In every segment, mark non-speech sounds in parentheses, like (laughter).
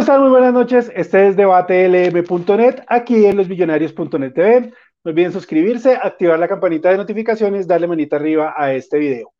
¿Cómo están? Muy buenas noches. Este es debatelm.net, aquí en losmillonarios.net TV. No olviden suscribirse, activar la campanita de notificaciones, darle manita arriba a este video.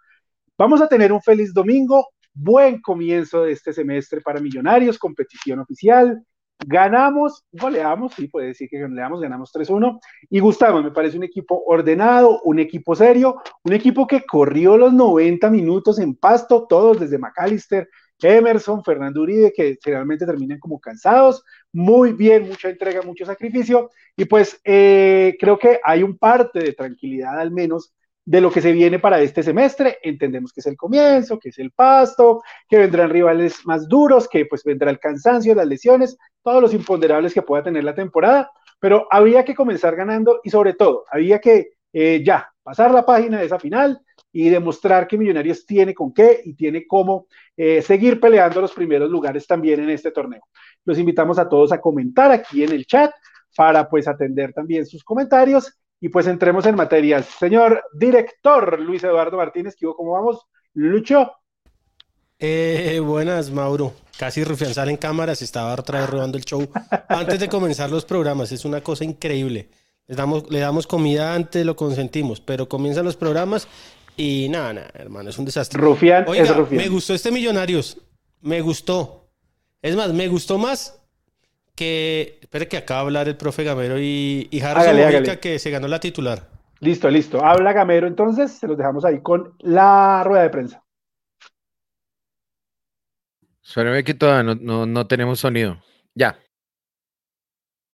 Vamos a tener un feliz domingo, buen comienzo de este semestre para Millonarios, competición oficial. Ganamos, goleamos, sí, puede decir que goleamos, ganamos 3-1. Y Gustavo, me parece un equipo ordenado, un equipo serio, un equipo que corrió los 90 minutos en pasto, todos desde McAllister, Emerson, Fernando Uribe, que generalmente terminan como cansados. Muy bien, mucha entrega, mucho sacrificio. Y pues eh, creo que hay un parte de tranquilidad al menos de lo que se viene para este semestre. Entendemos que es el comienzo, que es el pasto, que vendrán rivales más duros, que pues vendrá el cansancio, las lesiones, todos los imponderables que pueda tener la temporada. Pero había que comenzar ganando y sobre todo, había que eh, ya pasar la página de esa final y demostrar que Millonarios tiene con qué y tiene cómo eh, seguir peleando los primeros lugares también en este torneo. Los invitamos a todos a comentar aquí en el chat para pues atender también sus comentarios y pues entremos en materia. Señor director Luis Eduardo Martínez, ¿cómo vamos? Lucho. Eh, buenas, Mauro. Casi Rufián sale en cámaras, estaba otra vez robando el show. Antes de comenzar los programas, es una cosa increíble. Le damos, le damos comida antes, lo consentimos, pero comienzan los programas y nada, nada, hermano, es un desastre. Rufián es Me gustó este Millonarios. Me gustó. Es más, me gustó más que. Espere que acaba de hablar el profe Gamero y, y Harrison que se ganó la titular. Listo, listo. Habla Gamero, entonces se los dejamos ahí con la rueda de prensa. Suena que todavía no, no tenemos sonido. Ya.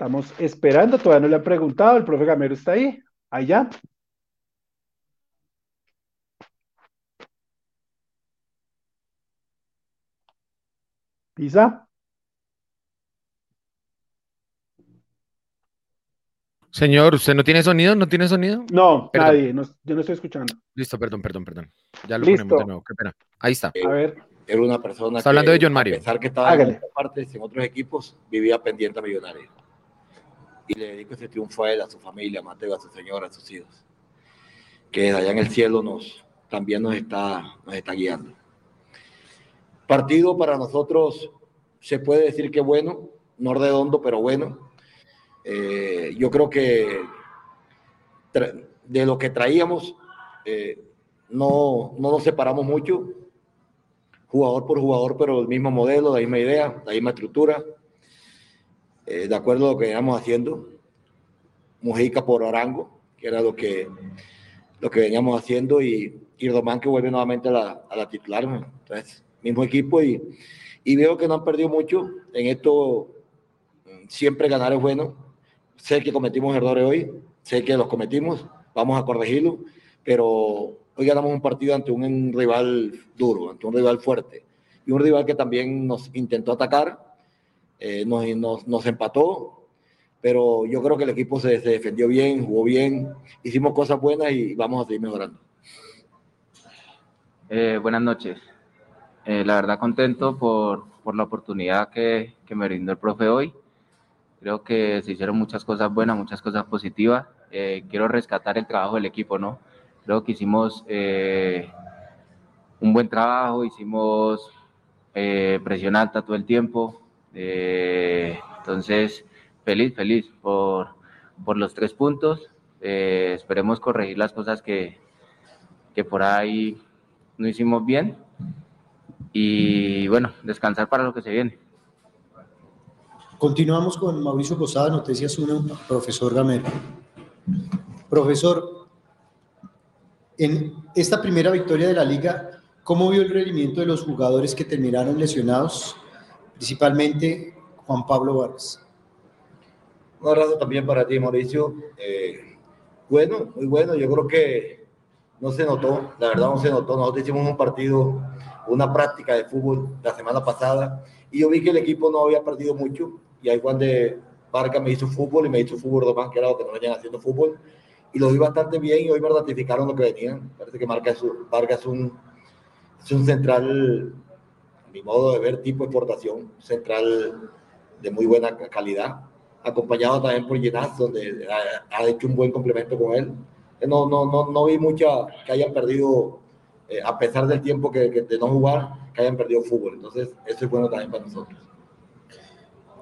Estamos esperando, todavía no le han preguntado, el profe Gamero está ahí, allá. Pisa. Señor, ¿usted no tiene sonido? ¿No tiene sonido? No, nadie, yo no estoy escuchando. Listo, perdón, perdón, perdón. Ya lo Listo. ponemos de nuevo. Ahí está. Eh, a ver. Era una persona. Está que, hablando de John Mario. A pesar que estaba en otras partes, en otros equipos, vivía pendiente a Millonarios. Y le dedico ese triunfo a él, a su familia, a Mateo, a su señora, a sus hijos. Que allá en el cielo nos, también nos está, nos está guiando. Partido para nosotros, se puede decir que bueno, no redondo, pero bueno. Eh, yo creo que de lo que traíamos, eh, no, no nos separamos mucho jugador por jugador, pero el mismo modelo, la misma idea, la misma estructura, eh, de acuerdo a lo que veníamos haciendo. Mujica por Arango, que era lo que, lo que veníamos haciendo, y, y que vuelve nuevamente a la, a la titular. Entonces, mismo equipo, y, y veo que no han perdido mucho. En esto, mm, siempre ganar es bueno. Sé que cometimos errores hoy, sé que los cometimos, vamos a corregirlo, pero hoy ganamos un partido ante un rival duro, ante un rival fuerte y un rival que también nos intentó atacar, eh, nos, nos, nos empató, pero yo creo que el equipo se, se defendió bien, jugó bien, hicimos cosas buenas y vamos a seguir mejorando. Eh, buenas noches. Eh, la verdad contento por, por la oportunidad que, que me brindó el profe hoy. Creo que se hicieron muchas cosas buenas, muchas cosas positivas. Eh, quiero rescatar el trabajo del equipo, ¿no? Creo que hicimos eh, un buen trabajo, hicimos eh, presión alta todo el tiempo. Eh, entonces, feliz, feliz por, por los tres puntos. Eh, esperemos corregir las cosas que, que por ahí no hicimos bien y bueno, descansar para lo que se viene. Continuamos con Mauricio Posada, Noticias 1, profesor Gamero. Profesor, en esta primera victoria de la liga, ¿cómo vio el rendimiento de los jugadores que terminaron lesionados? Principalmente Juan Pablo Vargas. Un abrazo también para ti, Mauricio. Eh, bueno, muy bueno. Yo creo que no se notó, la verdad no se notó. Nosotros hicimos un partido, una práctica de fútbol la semana pasada y yo vi que el equipo no había perdido mucho. Y ahí cuando Vargas me hizo fútbol y me hizo fútbol Román, que era lo que no venían haciendo fútbol. Y lo vi bastante bien y hoy me ratificaron lo que venían. Parece que Vargas es un, central, mi modo de ver, tipo exportación, central de muy buena calidad acompañado también por Ginás, donde ha, ha, hecho un buen complemento con él. No, no, no, no vi mucha que hayan perdido, eh, a pesar del tiempo que, que, de no jugar, que hayan perdido fútbol. Entonces, eso es bueno también para nosotros.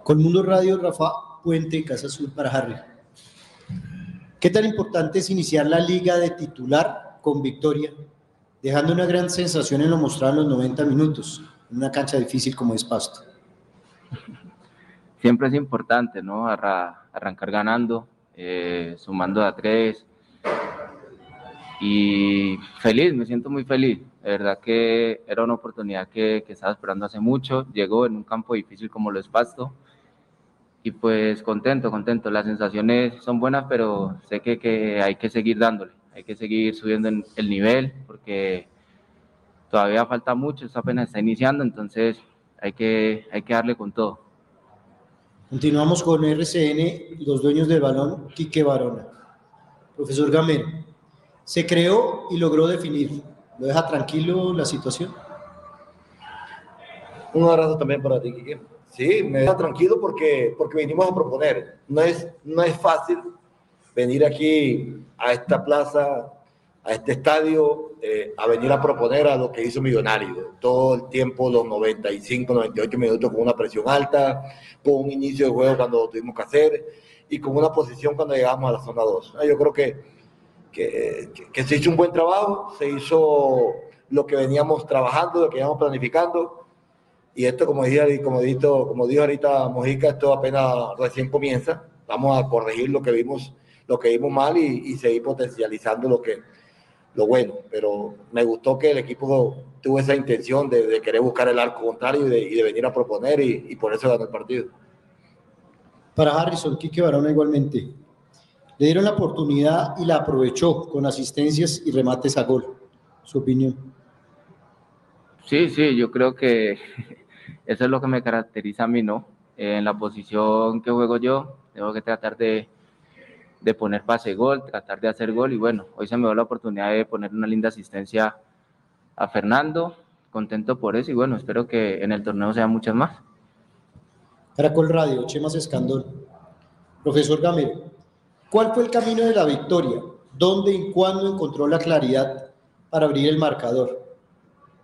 Con Mundo Radio, Rafa Puente, Casa Azul para Harry. ¿Qué tan importante es iniciar la liga de titular con victoria, dejando una gran sensación en lo mostrado en los 90 minutos, una cancha difícil como es Pasto? siempre es importante, ¿no? Arra arrancar ganando, eh, sumando a tres. Y feliz, me siento muy feliz. De verdad que era una oportunidad que, que, estaba esperando hace mucho. Llegó en un campo difícil como lo es Pasto. Y pues contento, contento. Las sensaciones son buenas, pero sé que, que hay que seguir dándole. Hay que seguir subiendo el nivel porque todavía falta mucho. Esto apenas está iniciando, entonces hay que, hay que darle con todo. Continuamos con RCN, los dueños del balón, Quique Barona. Profesor Gamero, se creó y logró definir. ¿Lo deja tranquilo la situación? Un abrazo también para ti, Quique. Sí, me deja tranquilo porque, porque venimos a proponer. No es, no es fácil venir aquí a esta plaza, a este estadio, eh, a venir a proponer a lo que hizo Millonario. Todo el tiempo, los 95, 98 minutos con una presión alta, con un inicio de juego cuando lo tuvimos que hacer y con una posición cuando llegamos a la zona 2. Yo creo que, que, que se hizo un buen trabajo, se hizo lo que veníamos trabajando, lo que veníamos planificando. Y esto, como, dije, como, dijo, como dijo ahorita Mojica, esto apenas recién comienza. Vamos a corregir lo que vimos, lo que vimos mal y, y seguir potencializando lo que, lo bueno, pero me gustó que el equipo tuvo esa intención de, de querer buscar el arco contrario y de, y de venir a proponer y, y, por eso ganó el partido. Para Harrison, Quique Barona igualmente. Le dieron la oportunidad y la aprovechó con asistencias y remates a gol. Su opinión. Sí, sí, yo creo que (laughs) eso es lo que me caracteriza a mí, ¿no? en la posición que juego yo, tengo que tratar de, de poner pase gol, tratar de hacer gol y bueno, hoy se me dio la oportunidad de poner una linda asistencia a Fernando, contento por eso y bueno, espero que en el torneo sean muchas más. Caracol Radio, Chemas Escandón. Profesor Gamero, ¿cuál fue el camino de la victoria? ¿Dónde y cuándo encontró la claridad para abrir el marcador?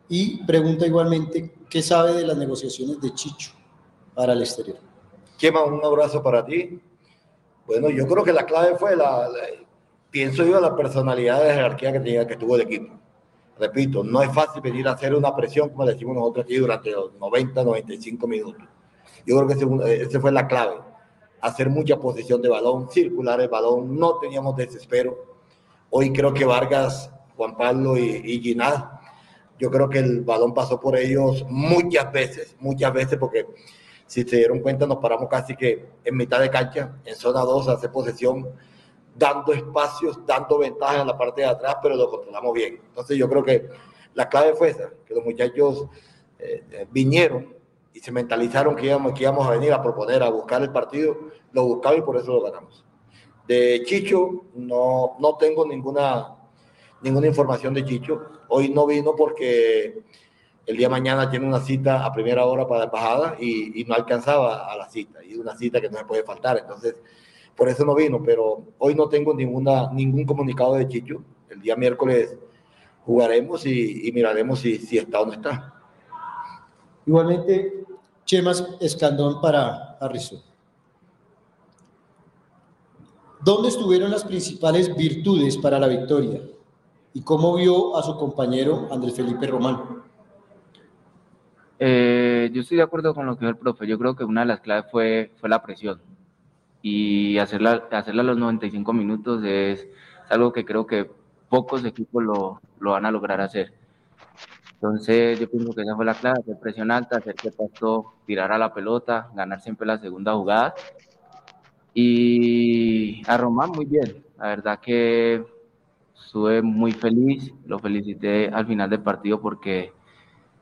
Y pregunta igualmente, ¿qué sabe de las negociaciones de Chicho para el exterior? Chema, un abrazo para ti. Bueno, yo creo que la clave fue la, pienso yo, la personalidad de jerarquía que, tenía, que tuvo el equipo. Repito, no es fácil venir a hacer una presión, como decimos nosotros aquí, durante los 90, 95 minutos. Yo creo que esa fue la clave. Hacer mucha posición de balón, circular el balón, no teníamos desespero. Hoy creo que Vargas, Juan Pablo y, y Ginás, yo creo que el balón pasó por ellos muchas veces, muchas veces, porque si se dieron cuenta, nos paramos casi que en mitad de cancha, en zona 2, a hacer posesión, dando espacios, dando ventajas en la parte de atrás, pero lo controlamos bien. Entonces yo creo que la clave fue esa, que los muchachos eh, eh, vinieron y se mentalizaron que íbamos, que íbamos a venir a proponer, a buscar el partido, lo buscaba y por eso lo ganamos. De Chicho no, no tengo ninguna, ninguna información de Chicho. Hoy no vino porque el día mañana tiene una cita a primera hora para la embajada y, no alcanzaba a la cita, y una cita que no se puede faltar, entonces por eso no vino, pero hoy no tengo ninguna, ningún comunicado de Chicho, el día miércoles jugaremos y, miraremos si, está o no está. Igualmente, Chemas Escandón para Harrison. ¿Dónde estuvieron las principales virtudes para la victoria? ¿Y cómo vio a su compañero Andrés Felipe Román? Eh, yo estoy de acuerdo con lo que dijo el profe. Yo creo que una de las claves fue, fue la presión. Y hacerla, hacerla a los 95 minutos es, algo que creo que pocos equipos lo, lo, van a lograr hacer. Entonces, yo pienso que esa fue la clave: hacer presión alta, hacer que Pasto tirara la pelota, ganar siempre la segunda jugada. Y a Román, muy bien. La verdad que estuve muy feliz. Lo felicité al final del partido porque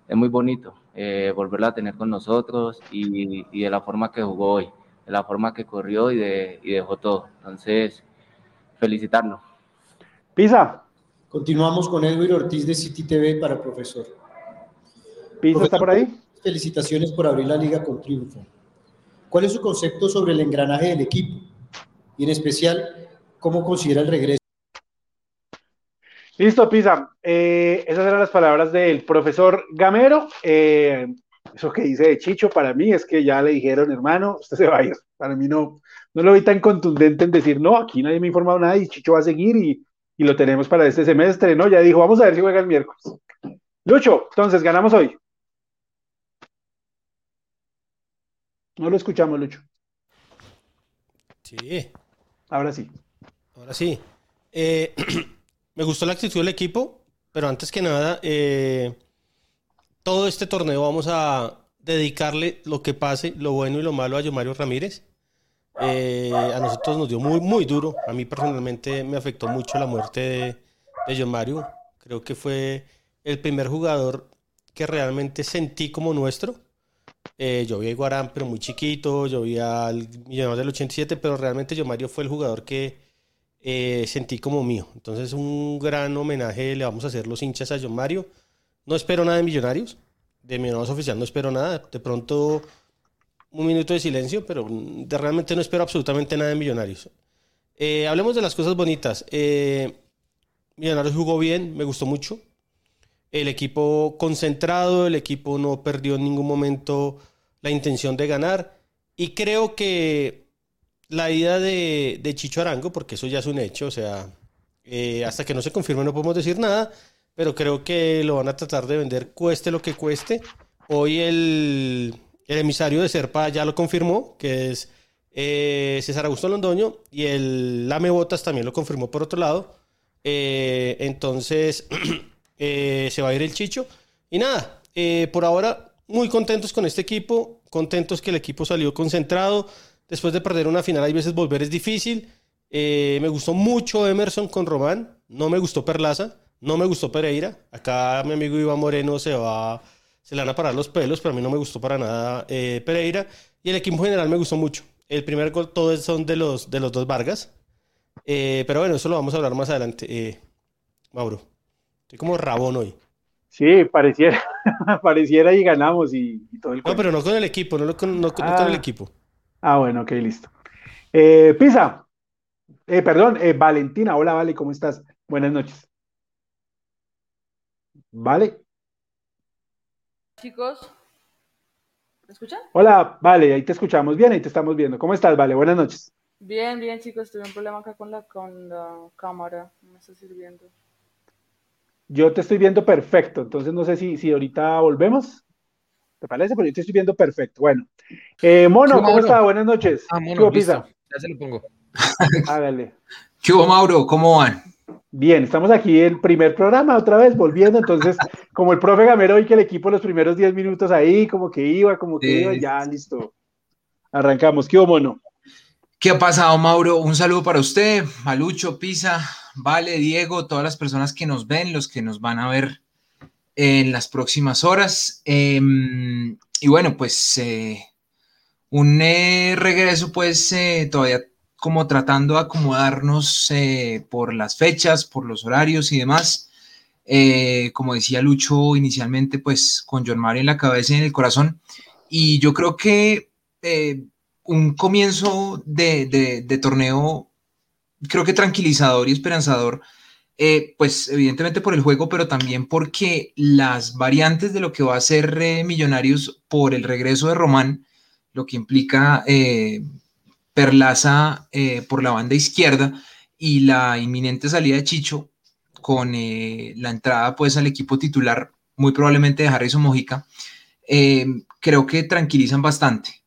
es muy bonito eh, volverla a tener con nosotros y, y, de la forma que jugó hoy, de la forma que corrió y, de, y dejó todo. Entonces, felicitarlo. Pisa. Continuamos con Edwin Ortiz de City TV para profesor. Pisa está por ahí. Felicitaciones por abrir la liga con triunfo. ¿Cuál es su concepto sobre el engranaje del equipo? Y en especial, ¿cómo considera el regreso? Listo, Pisa. Eh, esas eran las palabras del profesor Gamero. Eh, eso que dice de Chicho, para mí es que ya le dijeron, hermano, usted se va a ir. Para mí no, no lo vi tan contundente en decir, no, aquí nadie me ha informado nada y Chicho va a seguir y, y lo tenemos para este semestre, ¿no? Ya dijo, vamos a ver si juega el miércoles. Lucho, entonces, ganamos hoy. No lo escuchamos, Lucho. Sí. Ahora sí. Ahora sí. Eh, (clears throat) me gustó la actitud del equipo, pero antes que nada, eh, todo este torneo vamos a dedicarle lo que pase, lo bueno y lo malo a Yomario Ramírez. Eh, a nosotros nos dio muy, muy duro. A mí personalmente me afectó mucho la muerte de, Yomario. Creo que fue el primer jugador que realmente sentí como nuestro. Eh, yo vi a Iguarán, pero muy chiquito. Yo vi al Millonarios del 87, pero realmente Yomario fue el jugador que eh, sentí como mío. Entonces, un gran homenaje le vamos a hacer los hinchas a John Mario. No espero nada de Millonarios. De Millonarios Oficial no espero nada. De pronto, un minuto de silencio, pero de, realmente no espero absolutamente nada de Millonarios. Eh, hablemos de las cosas bonitas. Eh, Millonarios jugó bien, me gustó mucho. El equipo concentrado, el equipo no perdió en ningún momento la intención de ganar. Y creo que la ida de, de, Chicho Arango, porque eso ya es un hecho, o sea, eh, hasta que no se confirme no podemos decir nada, pero creo que lo van a tratar de vender cueste lo que cueste. Hoy el, el emisario de Serpa ya lo confirmó, que es eh, César Augusto Londoño, y el Lame Botas también lo confirmó por otro lado. Eh, entonces, (clears throat) eh, se va a ir el Chicho. Y nada, por ahora muy contentos con este equipo, contentos que el equipo salió concentrado. Después de perder una final, hay veces volver es difícil. Eh, me gustó mucho Emerson con Román, no me gustó Perlaza, no me gustó Pereira. Acá mi amigo Iván Moreno se va, se le van a parar los pelos, pero a mí no me gustó para nada eh, Pereira. Y el equipo general me gustó mucho. El primer gol, todos son de los, de los dos Vargas. Eh, pero bueno, eso lo vamos a hablar más adelante. Mauro, estoy como rabón hoy. Sí, pareciera, (laughs) pareciera y ganamos y, todo el No, pero no con el equipo, no, con, no, con el Ah. equipo. Ah, bueno, ok, listo. Eh, Pisa, eh, perdón, eh, Valentina, hola, Vale, ¿cómo estás? Buenas noches. Vale, Chicos, ¿me escuchan? hola, Vale, ahí te escuchamos bien, ahí te estamos viendo. ¿Cómo estás, Vale? Buenas noches. Bien, bien, chicos, tuve un problema acá con la, con la cámara, no me está sirviendo. Yo te estoy viendo perfecto, entonces no sé si, si ahorita volvemos. ¿Te parece? Pero yo te estoy viendo perfecto. Bueno, eh, Mono, ¿cómo Mauro. está? Buenas noches. Ah, ¿Qué mono, hubo, listo. Pisa? Ya se lo pongo. (laughs) Hágale. ¿Qué hubo, Mauro? ¿Cómo van? Bien, estamos aquí el primer programa otra vez, volviendo. Entonces, (laughs) como el profe Gamero hoy que el equipo los primeros 10 minutos ahí, como que iba, como que Sí. iba, ya listo. Arrancamos. ¿Qué hubo, Mono? ¿Qué ha pasado, Mauro? Un saludo para usted, Malucho, Pisa, Vale, Diego, todas las personas que nos ven, los que nos van a ver en las próximas horas. Eh, y bueno, pues eh, un eh, regreso, pues eh, todavía como tratando de acomodarnos por las fechas, por los horarios y demás. Como decía Lucho inicialmente, pues con John Mario en la cabeza y en el corazón. Y yo creo que un comienzo de- de torneo, creo que tranquilizador y esperanzador, eh, pues evidentemente por el juego, pero también porque las variantes de lo que va a ser eh, Millonarios por el regreso de Román, lo que implica eh, Perlaza eh, por la banda izquierda y la inminente salida de Chicho con la entrada pues al equipo titular, muy probablemente de Harrison Mojica, creo que tranquilizan bastante.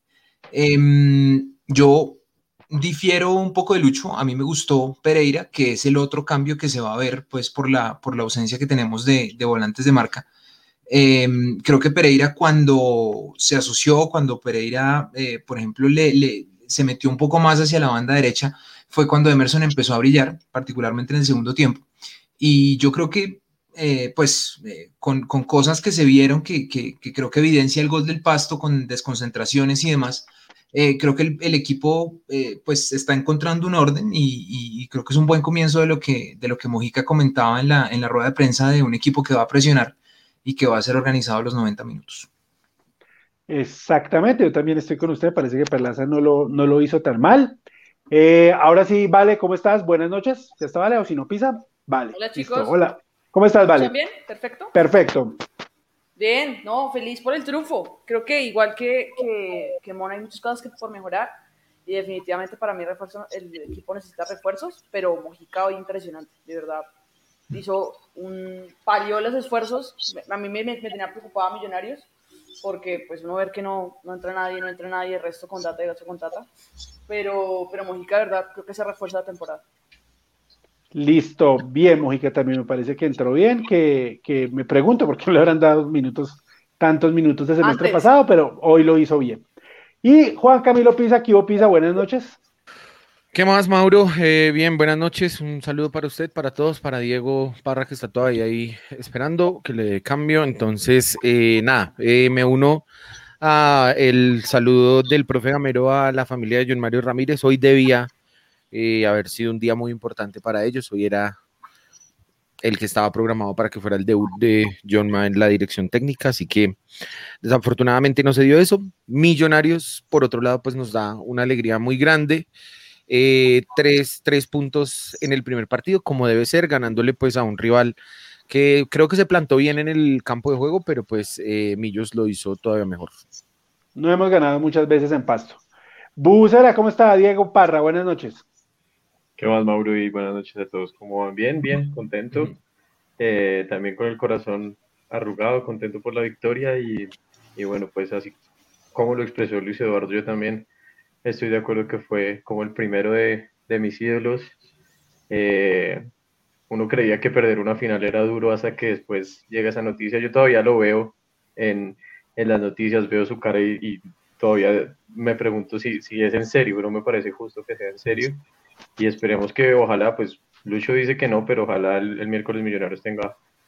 Em, yo difiero un poco de Lucho, a mí me gustó Pereira, que es el otro cambio que se va a ver pues por la, por la ausencia que tenemos de, volantes de marca. Em, creo que Pereira cuando se asoció, cuando Pereira, eh, por ejemplo, le, se metió un poco más hacia la banda derecha, fue cuando Emerson empezó a brillar, particularmente en el segundo tiempo. Y yo creo que, eh, pues, eh, con, cosas que se vieron, que- que creo que evidencia el gol del pasto, con desconcentraciones y demás, eh, creo que el, el equipo, eh, pues, está encontrando un orden y, y- y creo que es un buen comienzo de lo que, de lo que Mojica comentaba en la, en la rueda de prensa de un equipo que va a presionar y que va a ser organizado a los 90 minutos. Exactamente, yo también estoy con usted. Parece que Perlaza no lo, no lo hizo tan mal. Eh, ahora sí, Vale, ¿cómo estás? Buenas noches. ¿Ya está Vale o si no pisa? Vale. Hola, listo. chicos. Hola. ¿Cómo estás, Vale? ¿Están bien? Perfecto. Perfecto. Bien, no, feliz por el triunfo. Creo que igual que, que, que Mona hay muchas cosas que por mejorar y definitivamente para mí refuerzo, el equipo necesita refuerzos, pero Mojica hoy impresionante, de verdad. Hizo un palió los esfuerzos. A mí me, me, me tenía preocupada Millonarios porque pues uno ver que no, no entra nadie, no entra nadie, el resto con data y el otro con data. Pero, pero Mojica, de verdad, creo que se refuerza la temporada. Listo, bien, Mojica también me parece que entró bien, que, que me pregunto por qué no le habrán dado minutos, tantos minutos de semestre Antes. pasado, pero hoy lo hizo bien. Y Juan Camilo Pisa, Kibo Pisa, buenas noches. ¿Qué más, Mauro? Eh, bien, buenas noches. Un saludo para usted, para todos, para Diego Parra, que está todavía ahí esperando que le dé cambio. Entonces, eh, nada, eh, me uno a el saludo del profe Gamero a la familia de John Mario Ramírez. Hoy debía eh, haber sido un día muy importante para ellos. Hoy era el que estaba programado para que fuera el debut de John Ma en la dirección técnica, así que desafortunadamente no se dio eso. Millonarios, por otro lado, pues nos da una alegría muy grande. Eh, tres, tres puntos en el primer partido, como debe ser, ganándole pues a un rival que creo que se plantó bien en el campo de juego, pero pues eh, Millos lo hizo todavía mejor. No hemos ganado muchas veces en pasto. Bucera, ¿cómo está Diego Parra? Buenas noches. ¿Qué más, Mauro? Y buenas noches a todos. ¿Cómo van? Bien, bien, contento. Eh, también con el corazón arrugado, contento por la victoria y, y bueno, pues así como lo expresó Luis Eduardo, yo también estoy de acuerdo que fue como el primero de, de mis ídolos. Eh, uno creía que perder una final era duro hasta que después llega esa noticia. Yo todavía lo veo en, en las noticias, veo su cara y, y todavía me pregunto si, si es en serio, no me parece justo que sea en serio. Y esperemos que ojalá, pues Lucho dice que no, pero ojalá el, miércoles Millonarios tenga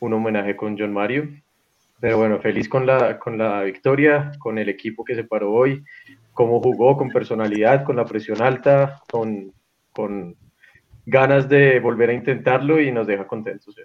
un homenaje con John Mario. Pero bueno, feliz con la, con la victoria, con el equipo que se paró hoy, cómo jugó, con personalidad, con la presión alta, con, con ganas de volver a intentarlo y nos deja contentos.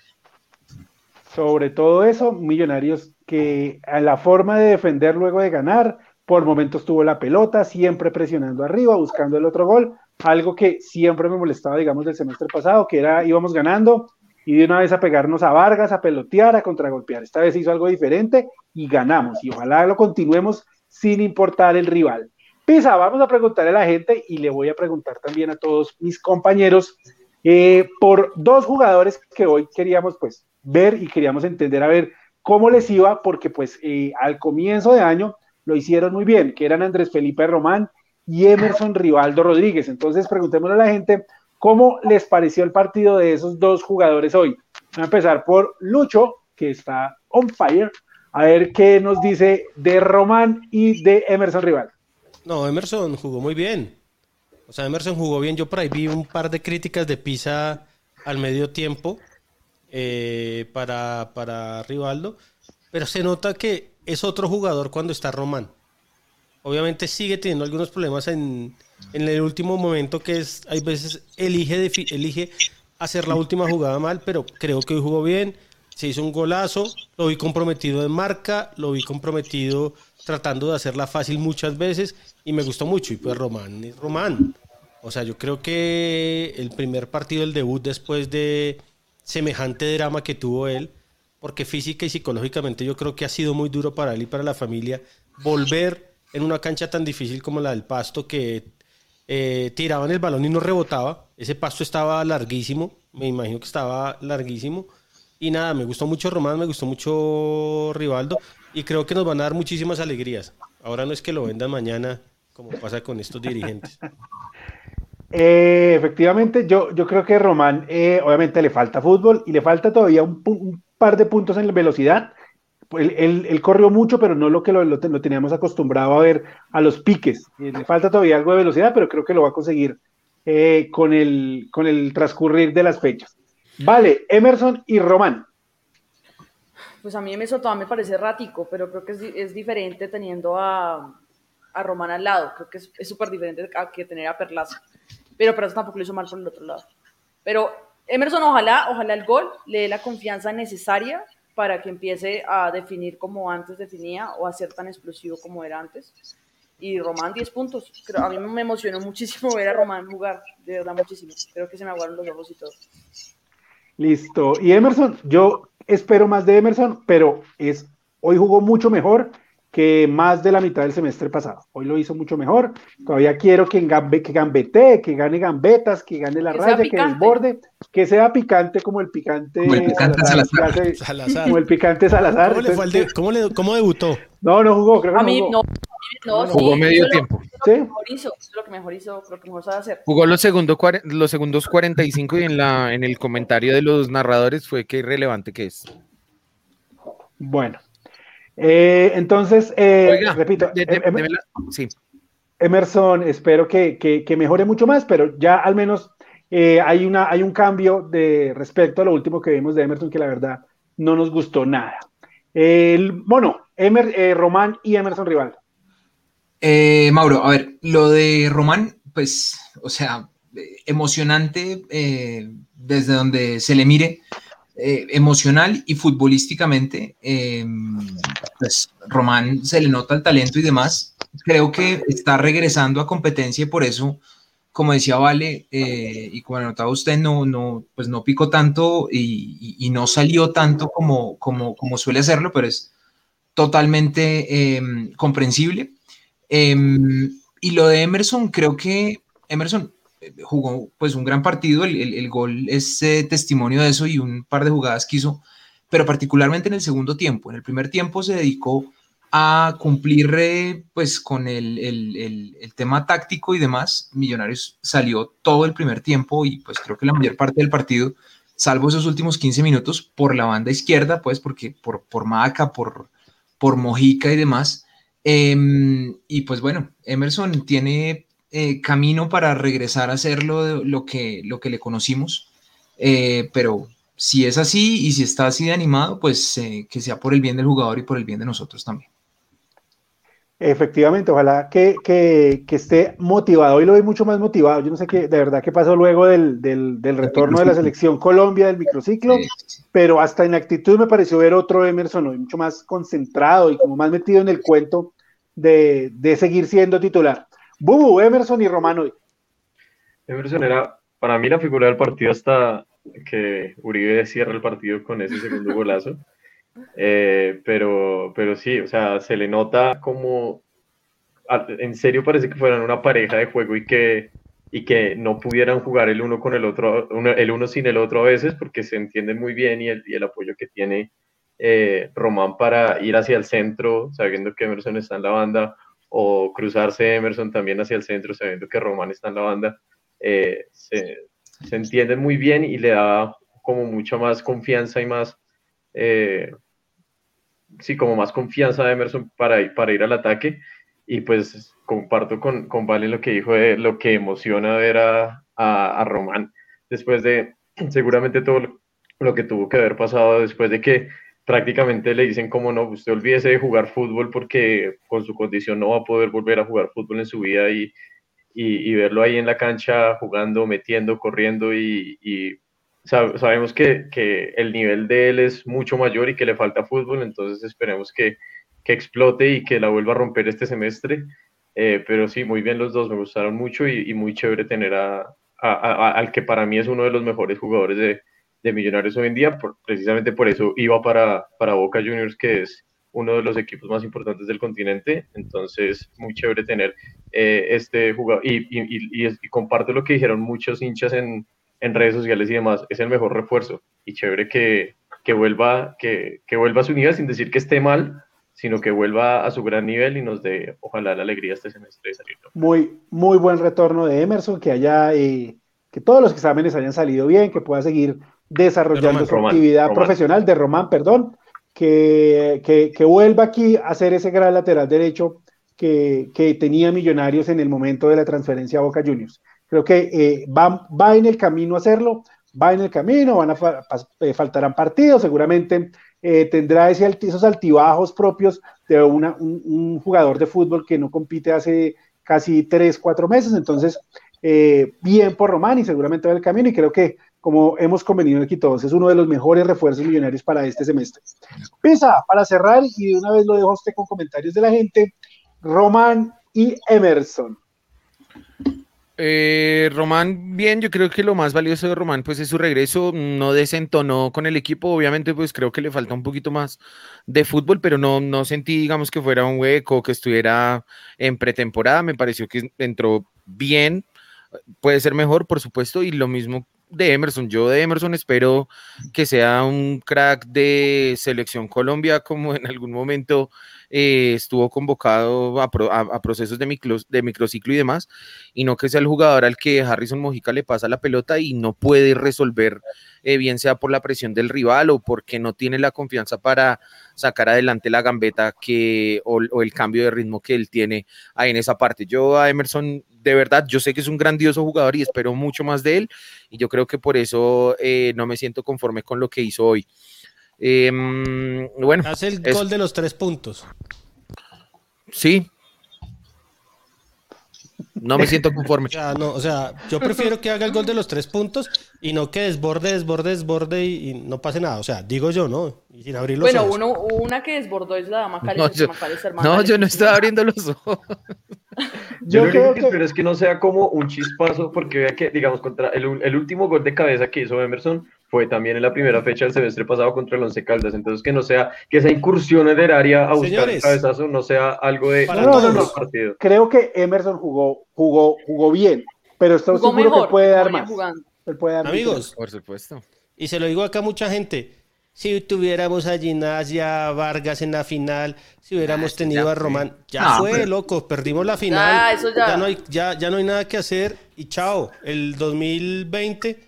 Sobre todo eso, Millonarios que a la forma de defender luego de ganar, por momentos tuvo la pelota, siempre presionando arriba, buscando el otro gol, algo que siempre me molestaba, digamos, del semestre pasado, que era íbamos ganando, y de una vez a pegarnos a Vargas, a pelotear, a contragolpear. Esta vez hizo algo diferente y ganamos. Y ojalá lo continuemos sin importar el rival. Pisa, vamos a preguntarle a la gente y le voy a preguntar también a todos mis compañeros eh, por dos jugadores que hoy queríamos pues ver y queríamos entender a ver cómo les iba, porque pues eh, al comienzo de año lo hicieron muy bien, que eran Andrés Felipe Román y Emerson Rivaldo Rodríguez. Entonces preguntémosle a la gente ¿Cómo les pareció el partido de esos dos jugadores hoy? Vamos a empezar por Lucho, que está on fire. A ver qué nos dice de Román y de Emerson Rival. No, Emerson jugó muy bien. O sea, Emerson jugó bien. Yo por ahí vi un par de críticas de Pisa al medio tiempo eh, para, para Rivaldo. Pero se nota que es otro jugador cuando está Román. Obviamente sigue teniendo algunos problemas en, en el último momento que es, hay veces elige, elige hacer la última jugada mal, pero creo que hoy jugó bien, se hizo un golazo, lo vi comprometido en marca, lo vi comprometido tratando de hacerla fácil muchas veces y me gustó mucho. Y pues Román es Román. O sea, yo creo que el primer partido, el debut después de semejante drama que tuvo él, porque física y psicológicamente yo creo que ha sido muy duro para él y para la familia volver en una cancha tan difícil como la del Pasto que eh, tiraban el balón y no rebotaba. Ese pasto estaba larguísimo, me imagino que estaba larguísimo. Y nada, me gustó mucho Román, me gustó mucho Rivaldo y creo que nos van a dar muchísimas alegrías. Ahora no es que lo vendan mañana, como pasa con estos dirigentes. (laughs) Eh, efectivamente, yo, yo creo que Román, eh, obviamente le falta fútbol y le falta todavía un, un, par de puntos en la velocidad. Él, corrió mucho, pero no lo que lo, teníamos acostumbrado a ver a los piques. Eh, le falta todavía algo de velocidad, pero creo que lo va a conseguir eh, con, el, con el transcurrir de las fechas. Vale, Emerson y Román. Pues a mí Emerson todavía me parece errático, pero creo que es, diferente teniendo a, a, Román al lado. Creo que es súper diferente que tener a Perlaza. Pero Perlaza tampoco lo hizo mal por el otro lado. Pero Emerson, ojalá, ojalá el gol le dé la confianza necesaria para que empiece a definir como antes definía o a ser tan explosivo como era antes. Y Román 10 puntos. a mí me emocionó muchísimo ver a Román jugar, de verdad muchísimo. Creo que se me aguaron los ojos y todo. Listo. Y Emerson, yo espero más de Emerson, pero es hoy jugó mucho mejor que más de la mitad del semestre pasado. Hoy lo hizo mucho mejor. Todavía quiero que, gambe, que gambete, que gane gambetas, que gane la raya, que desborde, que sea picante como el picante, como el picante Salazar. (laughs) Salazar. Como el picante Salazar. ¿Cómo, le fue de, ¿cómo, le, ¿Cómo, debutó? No, no jugó, creo que a no mí, jugó. No, no, jugó sí, medio tiempo. Lo, ¿Sí? mejor hizo, lo que mejor hizo, lo que mejor sabe hacer. Jugó los segundos, los segundos 45 y en, la, en el comentario de los narradores fue que irrelevante que es. Bueno, eh, entonces, eh, Oiga, repito, de, de, em, de sí. Emerson, espero que, que, que, mejore mucho más, pero ya al menos eh, hay, una, hay un cambio de respecto a lo último que vimos de Emerson que la verdad no nos gustó nada. El, bueno, Emer, eh, Román y Emerson Rival. Eh, Mauro, a ver, lo de Román, pues, o sea, emocionante desde donde se le mire eh, emocional y futbolísticamente, eh, pues Román se le nota el talento y demás. Creo que está regresando a competencia y por eso, como decía Vale, eh, y como anotaba usted, no, no, pues no picó tanto y, y, no salió tanto como, como, como suele hacerlo, pero es totalmente comprensible. y lo de Emerson, creo que Emerson jugó pues un gran partido, el, gol es eh, testimonio de eso y un par de jugadas que hizo, pero particularmente en el segundo tiempo. En el primer tiempo se dedicó a cumplir eh, pues con el, tema táctico y demás. Millonarios salió todo el primer tiempo y pues creo que la mayor parte del partido, salvo esos últimos 15 minutos, por la banda izquierda, pues porque por, por Maca, por, por Mojica y demás. Em, y pues bueno, Emerson tiene eh, camino para regresar a hacerlo lo que, lo que le conocimos. Eh, pero si es así y si está así de animado, pues eh, que sea por el bien del jugador y por el bien de nosotros también. Efectivamente, ojalá que, que, que, esté motivado. Hoy lo veo mucho más motivado. Yo no sé qué, de verdad qué pasó luego del, del, del retorno de la selección Colombia del microciclo, pero hasta en actitud me pareció ver otro Emerson hoy mucho más concentrado y como más metido en el cuento de, de seguir siendo titular. Bubu, Emerson y Romano. Emerson era para mí la figura del partido hasta que Uribe cierra el partido con ese segundo golazo. Eh, pero, pero sí, o sea, se le nota como en serio parece que fueran una pareja de juego y que, y que no pudieran jugar el uno con el otro, el uno sin el otro a veces, porque se entienden muy bien y el, el apoyo que tiene eh, Román para ir hacia el centro, sabiendo que Emerson está en la banda, o cruzarse Emerson también hacia el centro, sabiendo que Román está en la banda, eh, se, se, entienden muy bien y le da como mucha más confianza y más, eh, sí, como más confianza a Emerson para, para ir al ataque. Y pues comparto con, con Vale lo que dijo de lo que emociona ver a, a, a Román después de seguramente todo lo que tuvo que haber pasado después de que prácticamente le dicen como no, usted olvídese de jugar fútbol porque con su condición no va a poder volver a jugar fútbol en su vida y, y, verlo ahí en la cancha jugando, metiendo, corriendo y, sabemos que, que, el nivel de él es mucho mayor y que le falta fútbol, entonces esperemos que, que explote y que la vuelva a romper este semestre. Eh, pero sí, muy bien los dos, me gustaron mucho y, muy chévere tener a, a, al que para mí es uno de los mejores jugadores de, de Millonarios hoy en día, precisamente por eso iba para, para Boca Juniors, que es uno de los equipos más importantes del continente, entonces muy chévere tener eh, este jugador, y, y, y, comparto lo que dijeron muchos hinchas en, en, redes sociales y demás, es el mejor refuerzo, y chévere que, que vuelva, que, que, vuelva a su nivel, sin decir que esté mal, sino que vuelva a su gran nivel y nos dé, ojalá, la alegría este semestre de salir. Muy, muy buen retorno de Emerson, que haya, eh, que todos los exámenes hayan salido bien, que pueda seguir desarrollando su actividad profesional de Román, perdón, que, que, vuelva aquí a hacer ese gran lateral derecho que, que, tenía Millonarios en el momento de la transferencia a Boca Juniors. Creo que eh, va, va, en el camino a hacerlo, va en el camino, van a eh, faltarán partidos, seguramente eh, tendrá ese esos altibajos propios de una, un, un, jugador de fútbol que no compite hace casi tres, cuatro meses, entonces bien por Román y seguramente va en el camino y creo que como hemos convenido aquí todos, es uno de los mejores refuerzos millonarios para este semestre. Pisa, para cerrar, y de una vez lo dejo a usted con comentarios de la gente, Román y Emerson. Eh, Román, bien, yo creo que lo más valioso de Román pues es su regreso, no desentonó con el equipo, obviamente pues creo que le falta un poquito más de fútbol, pero no, no sentí digamos que fuera un hueco, que estuviera en pretemporada, me pareció que entró bien, puede ser mejor por supuesto, y lo mismo de Emerson. Yo de Emerson espero que sea un crack de selección Colombia, como en algún momento eh, estuvo convocado a, procesos de, de, microciclo y demás, y no que sea el jugador al que Harrison Mojica le pasa la pelota y no puede resolver, eh, bien sea por la presión del rival o porque no tiene la confianza para sacar adelante la gambeta que, o, o el cambio de ritmo que él tiene ahí en esa parte. Yo a Emerson de verdad, yo sé que es un grandioso jugador y espero mucho más de él. Y yo creo que por eso eh, no me siento conforme con lo que hizo hoy. Em, bueno. Hace el gol de los tres puntos. Sí. No me siento conforme. (laughs) O sea, no, o sea, yo prefiero que haga el gol de los tres puntos y no que desborde, desborde, desborde y, y no pase nada. O sea, digo yo, ¿no? Y sin abrir los Bueno, ojos. uno, una que desbordó es la de Macalister. No, yo, no, yo no estoy abriendo los ojos. (laughs) Yo, Yo lo creo único que que- espero es que no sea como un chispazo, porque vea que, digamos, contra el, el último gol de cabeza que hizo Emerson fue también en la primera fecha del semestre pasado contra el Once Caldas. Entonces, que no sea, que esa incursión en el área a buscar Señores. el cabezazo no sea algo de Para todos. solo partido. Creo que Emerson jugó, jugó, jugó bien, pero estoy Jugó seguro mejor, que puede dar más. Él puede dar Amigos, Por supuesto. y se lo digo acá a mucha gente. Si tuviéramos a Ginás y a Vargas en la final, si hubiéramos Ah, tenido a fue. Román, ya No, fue, pero- loco, perdimos la final. Ah, eso ya. no hay, ya, ya no hay nada que hacer y chao. El 2020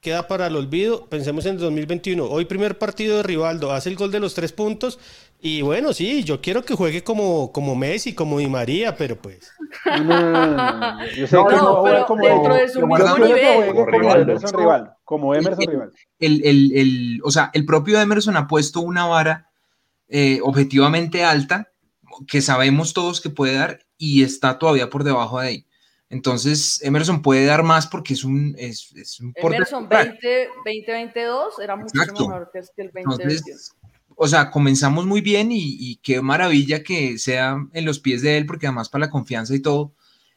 queda para el olvido. Pensemos en el 2021. Hoy primer partido de Rivaldo, hace el gol de los tres puntos. Y bueno, sí, yo quiero que juegue como, como Messi, como Di María, pero pues... No, no, no, no, no. Yo sé No, que no, pero como dentro de su mismo nivel. juegue como Rivaldo. Emerson Rival, como Emerson El- Rival. el, el- el- o sea, el propio Emerson ha puesto una vara eh, objetivamente alta que sabemos todos que puede dar y está todavía por debajo de ahí. Entonces, Emerson puede dar más porque es un, es, es un Emerson titular. 20, 2022 era muchísimo Exacto. mejor que el 2021. O sea, comenzamos muy bien y, y qué maravilla que sea en los pies de él, porque además para la confianza y todo,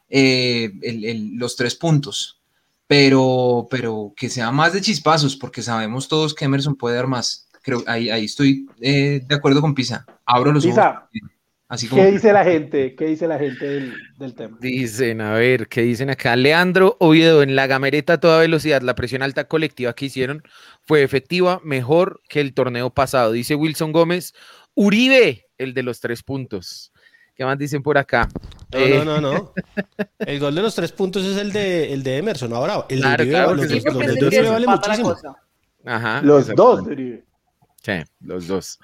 eh, el- el- los tres puntos. Pero, pero que sea más de chispazos, porque sabemos todos que Emerson puede dar más. Creo, ahí, ahí estoy eh, de acuerdo con Pisa. Abro los Pisa, ojos. Así como ¿Qué dice la gente? ¿Qué dice la gente del, del tema? Dicen, a ver, ¿qué dicen acá? Leandro Oviedo, en la gamereta a toda velocidad, la presión alta colectiva que hicieron fue efectiva, mejor que el torneo pasado. Dice Wilson Gómez, Uribe, el de los tres puntos. ¿Qué más dicen por acá? No, Eh, no, no, no. (laughs) El gol de los tres puntos es el de, el de Emerson. Ahora, el Claro, de Uribe, claro, los, que vale muchísimo. Ajá, Los dos de Uribe. Sí, los dos.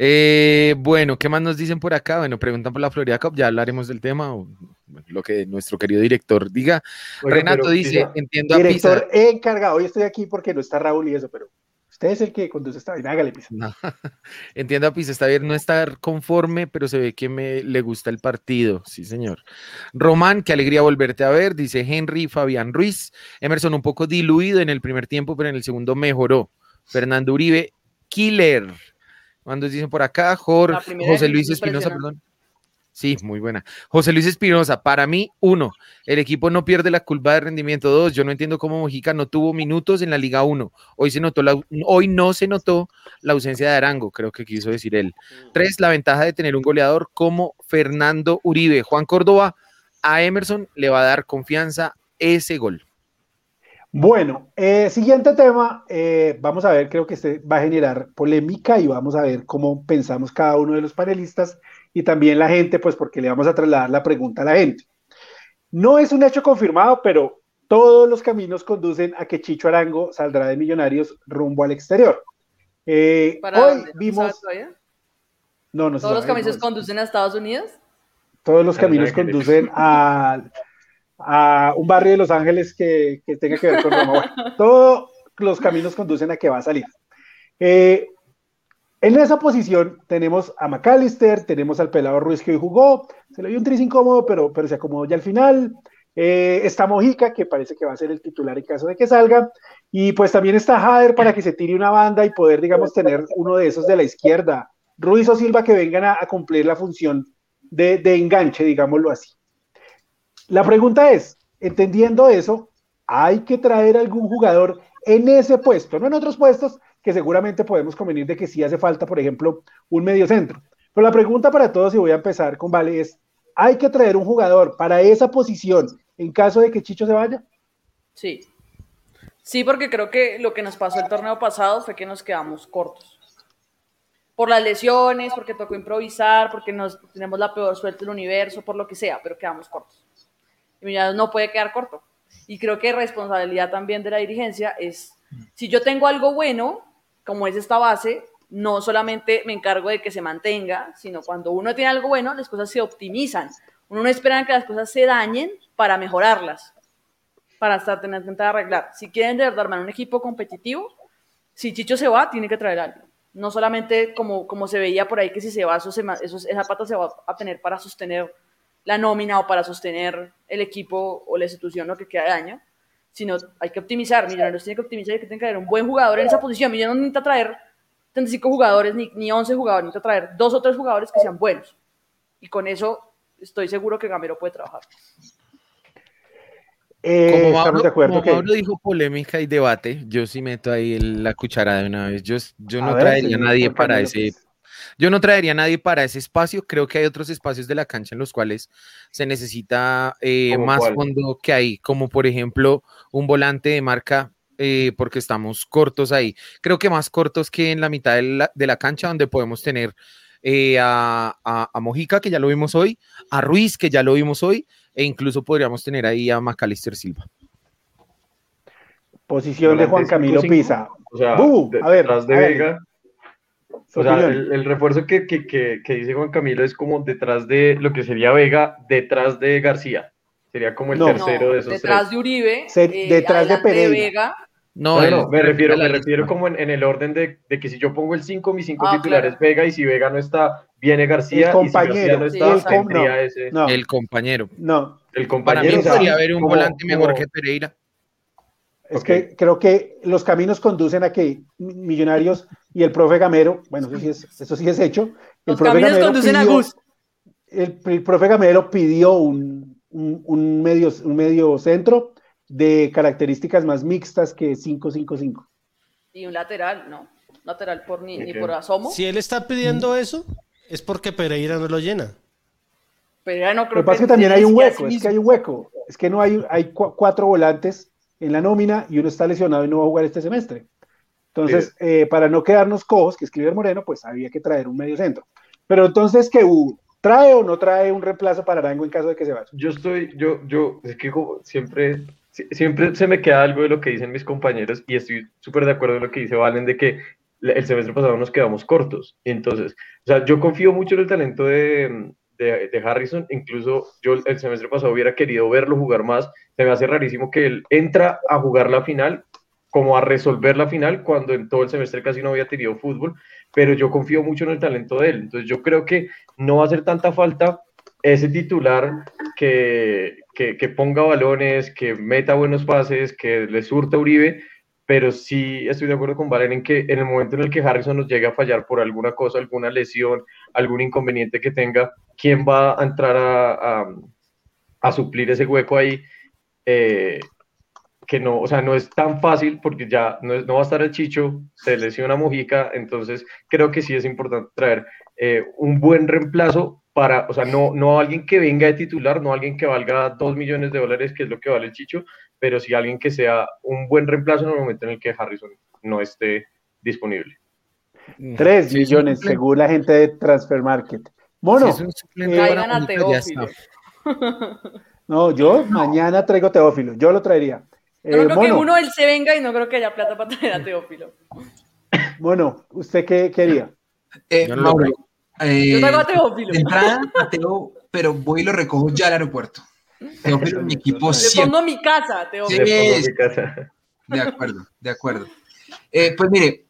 Eh, bueno, ¿qué más nos dicen por acá? Bueno, preguntan por la Florida Cup, ya hablaremos del tema, o lo que nuestro querido director diga. Renato dice, Pisa, entiendo a Pisa. Director encargado. Hoy estoy aquí porque no está Raúl y eso, pero usted es el que conduce esta vaina. Hágale, Pisa. No, (laughs) entiendo a Pisa, está bien no estar conforme, pero se ve que me le gusta el partido. Sí, señor. Román, qué alegría volverte a ver, dice Henry Fabián Ruiz. Emerson un poco diluido en el primer tiempo, pero en el segundo mejoró. Fernando Uribe, killer. Cuando dicen por acá, Jorge, José Luis Espinosa, perdón. Sí, muy buena. José Luis Espinosa, para mí, uno, el equipo no pierde la curva de rendimiento. Dos, yo no entiendo cómo Mojica no tuvo minutos en la Liga 1. Hoy se notó la, hoy no se notó la ausencia de Arango, creo que quiso decir él. Tres, la ventaja de tener un goleador como Fernando Uribe. Juan Córdoba, a Emerson le va a dar confianza ese gol. Bueno, eh, siguiente tema. eh, vamos a ver, creo que este va a generar polémica y vamos a ver cómo pensamos cada uno de los panelistas y también la gente, pues porque le vamos a trasladar la pregunta a la gente. No es un hecho confirmado, pero todos los caminos conducen a que Chicho Arango saldrá de Millonarios rumbo al exterior. Eh, ¿Para hoy dónde? ¿No vimos, no, no ¿Todos los caminos no, conducen a Estados Unidos? todos los caminos conducen a, a un barrio de Los Ángeles que, que tenga que ver con Roma. Bueno, (laughs) todos los caminos conducen a que va a salir. Eh, en esa posición tenemos a McAllister, tenemos al pelado Ruiz que hoy jugó, se le dio un tris incómodo, pero, pero se acomodó ya al final. Eh, está Mojica, que parece que va a ser el titular en caso de que salga. Y pues también está Jader para que se tire una banda y poder, digamos, tener uno de esos de la izquierda. Ruiz o Silva que vengan a, a cumplir la función de, de enganche, digámoslo así. La pregunta es, entendiendo eso, ¿hay que traer algún jugador en ese puesto, no en otros puestos que seguramente podemos convenir de que sí hace falta, por ejemplo, un mediocentro? Pero la pregunta para todos, y voy a empezar con Vale, es, ¿hay que traer un jugador para esa posición en caso de que Chicho se vaya? Sí. Sí, porque creo que lo que nos pasó el torneo pasado fue que nos quedamos cortos. Por las lesiones, porque tocó improvisar, porque nos tenemos la peor suerte del universo, por lo que sea, pero quedamos cortos. No puede quedar corto. Y creo que responsabilidad también de la dirigencia es, si yo tengo algo bueno, como es esta base, no solamente me encargo de que se mantenga, sino cuando uno tiene algo bueno, las cosas se optimizan. Uno no espera que las cosas se dañen para mejorarlas, para estar tener intentar arreglar. Si quieren de verdad armar un equipo competitivo, si Chicho se va, tiene que traer a alguien. No solamente como, como se veía por ahí que si se va, eso se eso- esa pata se va a tener para sostener la nómina o para sostener el equipo o la institución lo que queda de año, sino hay que optimizar. Millonarios tiene que optimizar y que tiene que haber un buen jugador en esa posición. Millonarios no necesita traer 35 jugadores ni, ni 11 jugadores, necesita traer dos o tres jugadores que sean buenos. Y con eso estoy seguro que Gamero puede trabajar. Eh, como estamos Mauro, de acuerdo como que Mauro dijo polémica y debate, yo sí meto ahí el- la cucharada de una vez. Yo, yo no ver, traería a nadie para ese. Yo no traería a nadie para ese espacio. Creo que hay otros espacios de la cancha en los cuales se necesita eh, ¿Cómo más cuál? fondo que ahí, como por ejemplo un volante de marca, eh, porque estamos cortos ahí. Creo que más cortos que en la mitad de la, de la cancha, donde podemos tener eh, a, a- a Mojica, que ya lo vimos hoy, a Ruiz, que ya lo vimos hoy, e incluso podríamos tener ahí a Macalister Silva. posición de Juan Camilo 5-5, Pisa. O sea, a ver, de. Vega. O sea, el, el refuerzo que, que, que, que dice Juan Camilo es como detrás de lo que sería Vega, detrás de García. Sería como el No. tercero de esos detrás tres. de Uribe, Ser- eh, detrás de Pereira. Vega. No, No, me refiero, me refiero como en, en el orden de, de que si yo pongo el 5, mis 5 Ah, titulares claro. Vega y si Vega no está, viene García El y si García compañero, no sí, está, el com- vendría no, ese, No, el compañero. no. el Para mí compañero. o sea, podría haber un como- volante mejor como- que Pereira. Es que creo que los caminos conducen a que Millonarios y el profe Gamero, bueno, eso sí es, eso sí es hecho. El Los profe caminos Gamero conducen a Gus. El, el profe Gamero pidió un, un, un medio, un medio centro de características más mixtas que 5-5-5. Y un lateral, no. Lateral por ni, ni por asomo. Si él está pidiendo eso, es porque Pereira no lo llena. Pero ya no Lo creo que pasa es que también hay un hueco, es que hay un hueco. Es que no hay, hay cu- cuatro volantes en la nómina y uno está lesionado y no va a jugar este semestre. Entonces, eh, para no quedarnos cojos, que escribe Moreno, pues había que traer un medio centro. Pero entonces, ¿qué hubo? ¿Trae o no trae un reemplazo para Arango en caso de que se vaya? Yo estoy, yo, yo, es que como siempre, si- siempre se me queda algo de lo que dicen mis compañeros y estoy súper de acuerdo en lo que dice Valen de que el semestre pasado nos quedamos cortos. Entonces, o sea, yo confío mucho en el talento de, de, de Harrison, incluso yo el semestre pasado hubiera querido verlo jugar más. Se me hace rarísimo que él entra a jugar la final, como a resolver la final, cuando en todo el semestre casi no había tenido fútbol, pero yo confío mucho en el talento de él. Entonces yo creo que no va a hacer tanta falta ese titular que, que, ponga balones, que meta buenos pases, que le surta a Uribe, pero sí estoy de acuerdo con Valen en que en el momento en el que Harrison nos llegue a fallar por alguna cosa, alguna lesión, algún inconveniente que tenga, ¿quién va a entrar a, a, a suplir ese hueco ahí? Eh, que no, o sea, no es tan fácil porque ya no, es- no va a estar el Chicho, se lesiona Mojica, entonces creo que sí es importante traer eh, un buen reemplazo para, o sea, no, no alguien que venga de titular, no alguien que valga dos millones de dólares, que es lo que vale el Chicho, pero sí alguien que sea un buen reemplazo en el momento en el que Harrison no esté disponible. Tres Sí, es un millones, según la gente de Transfer Market. Mono, Si es un eh, a. Teófilo. (laughs) no, yo mañana traigo Teófilo, yo lo traería. Yo no Eh, creo que uno él se venga y no creo que haya plata para traer a Teófilo. mono, ¿usted qué quería? Eh, Yo no lo Mauro, traigo. eh, Yo traigo a Teófilo. de entrada, Mateo, pero voy y lo recojo ya al aeropuerto. Teófilo, mi equipo Le siempre. pongo mi casa, Teófilo. Sí. Le pongo Es- mi casa. De acuerdo, de acuerdo. Eh, pues mire,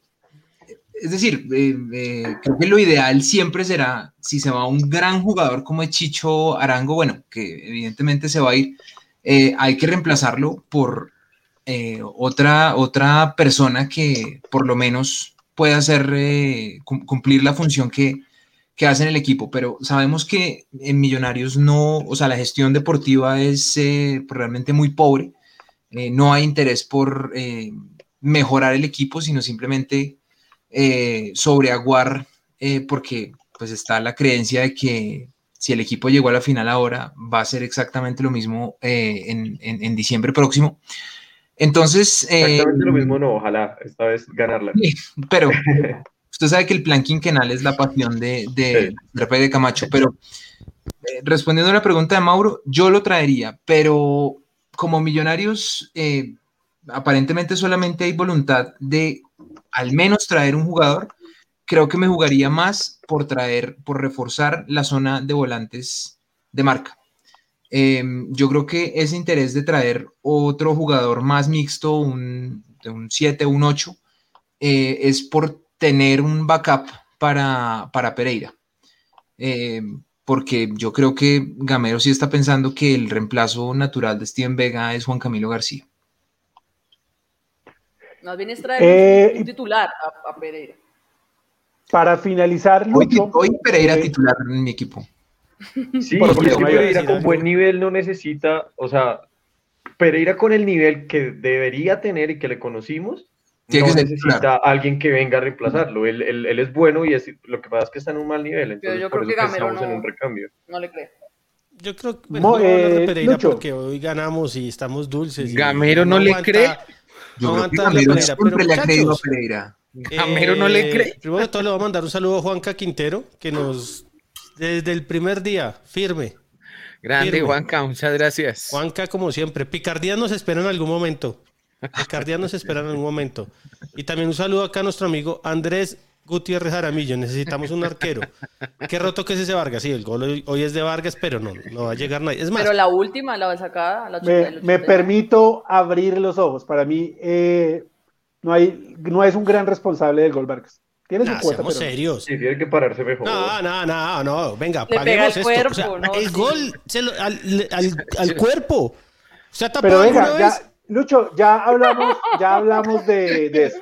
es decir, eh, eh, creo que lo ideal siempre será, si se va un gran jugador como Chicho Arango, bueno, que evidentemente se va a ir, eh, hay que reemplazarlo por otra, otra persona que por lo menos pueda hacer, cum- cumplir la función que, que hace en el equipo, pero sabemos que en Millonarios no, o sea, la gestión deportiva es eh, realmente muy pobre, no hay interés por mejorar el equipo, sino simplemente eh, sobreaguar, eh, porque pues está la creencia de que si el equipo llegó a la final ahora, va a ser exactamente lo mismo eh, en, en- en diciembre próximo. Entonces, eh, Exactamente lo mismo, no, ojalá esta vez ganarla. Pero (laughs) usted sabe que el plan quinquenal es la pasión de, de, Sí. de Camacho, pero eh, respondiendo a la pregunta de Mauro, yo lo traería, pero como millonarios, eh, aparentemente solamente hay voluntad de al menos traer un jugador, creo que me jugaría más por traer, por reforzar la zona de volantes de marca. Eh, yo creo que ese interés de traer otro jugador más mixto, un, de un 7, un 8, eh, es por tener un backup para, para Pereira. Eh, porque yo creo que Gamero sí está pensando que el reemplazo natural de Steven Vega es Juan Camilo García. Más bien es traer Eh, un titular a, a Pereira. Para finalizar, Hoy, Lucho, hoy Pereira eh, titular en mi equipo. Sí, Por porque es que ejemplo, Pereira con buen nivel no necesita, o sea, Pereira con el nivel que debería tener y que le conocimos, Tiene no necesita a alguien que venga a reemplazarlo. Él, él- él es bueno y es, lo que pasa es que está en un mal nivel, entonces yo por creo eso que en un recambio. No le creo. Yo creo que Mo- eh, Pereira Lucho. porque hoy ganamos y estamos dulces. y Gamero no le aguanta- cree. Yo no creo que a Pereira, siempre pero le ha creído a Pereira. Gamero no le Eh, cree. Primero de todo le voy a mandar un saludo a Juanca Quintero, que nos, desde el primer día, firme. Grande, Firme. Juanca, muchas gracias. Juanca, como siempre. Picardía nos espera en algún momento. Picardía nos espera en algún momento. Y también un saludo acá a nuestro amigo Andrés Gutiérrez Jaramillo. Necesitamos un arquero. Qué roto que es ese Vargas. Sí, el gol hoy, es de Vargas, pero no, no va a llegar nadie. Es más, Pero la última, la sacada, la me, 80, me permito abrir los ojos. Para mí, eh, no, hay, no es un gran responsable del gol Vargas. Tiene su nah, cuota, seamos pero no. serios. Sí, tiene que pararse mejor. No, no, no, no. Venga, Le pega esto. cuerpo, O sea, ¿no? el Sí. gol se lo- al, al- al cuerpo. ¿Se ha tapado Pero alguna venga, vez? ya, Lucho, ya hablamos, ya hablamos de, de eso.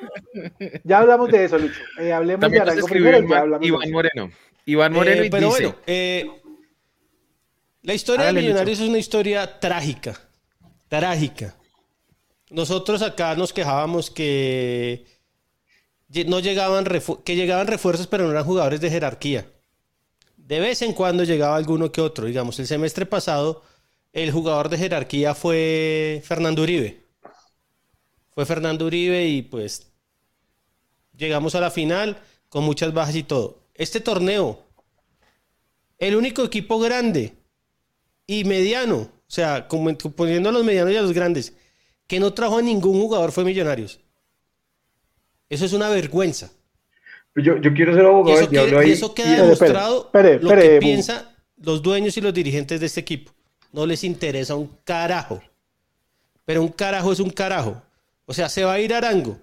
Ya hablamos de eso, Lucho. Eh, hablemos También de Arango escribió primero y ya Iván, hablamos Iván. Moreno. Iván Moreno Eh, y pero dice, bueno, eh, la historia de Millonarios es una historia trágica. Trágica. Nosotros acá nos quejábamos que no llegaban refu- que llegaban refuerzos, pero no eran jugadores de jerarquía. De vez en cuando llegaba alguno que otro. Digamos, el semestre pasado, el jugador de jerarquía fue Fernando Uribe. Fue Fernando Uribe y pues llegamos a la final con muchas bajas y todo. Este torneo, el único equipo grande y mediano, o sea, como- poniendo a los medianos y a los grandes, que no trajo a ningún jugador fue Millonarios. Eso es una vergüenza. Yo, yo quiero ser Y abogado eso, del diablo queda, y eso queda y- demostrado espere, lo espere, que Bu. piensan los dueños y los dirigentes de este equipo. No les interesa un carajo. Pero un carajo es un carajo. O sea, se va a ir Arango.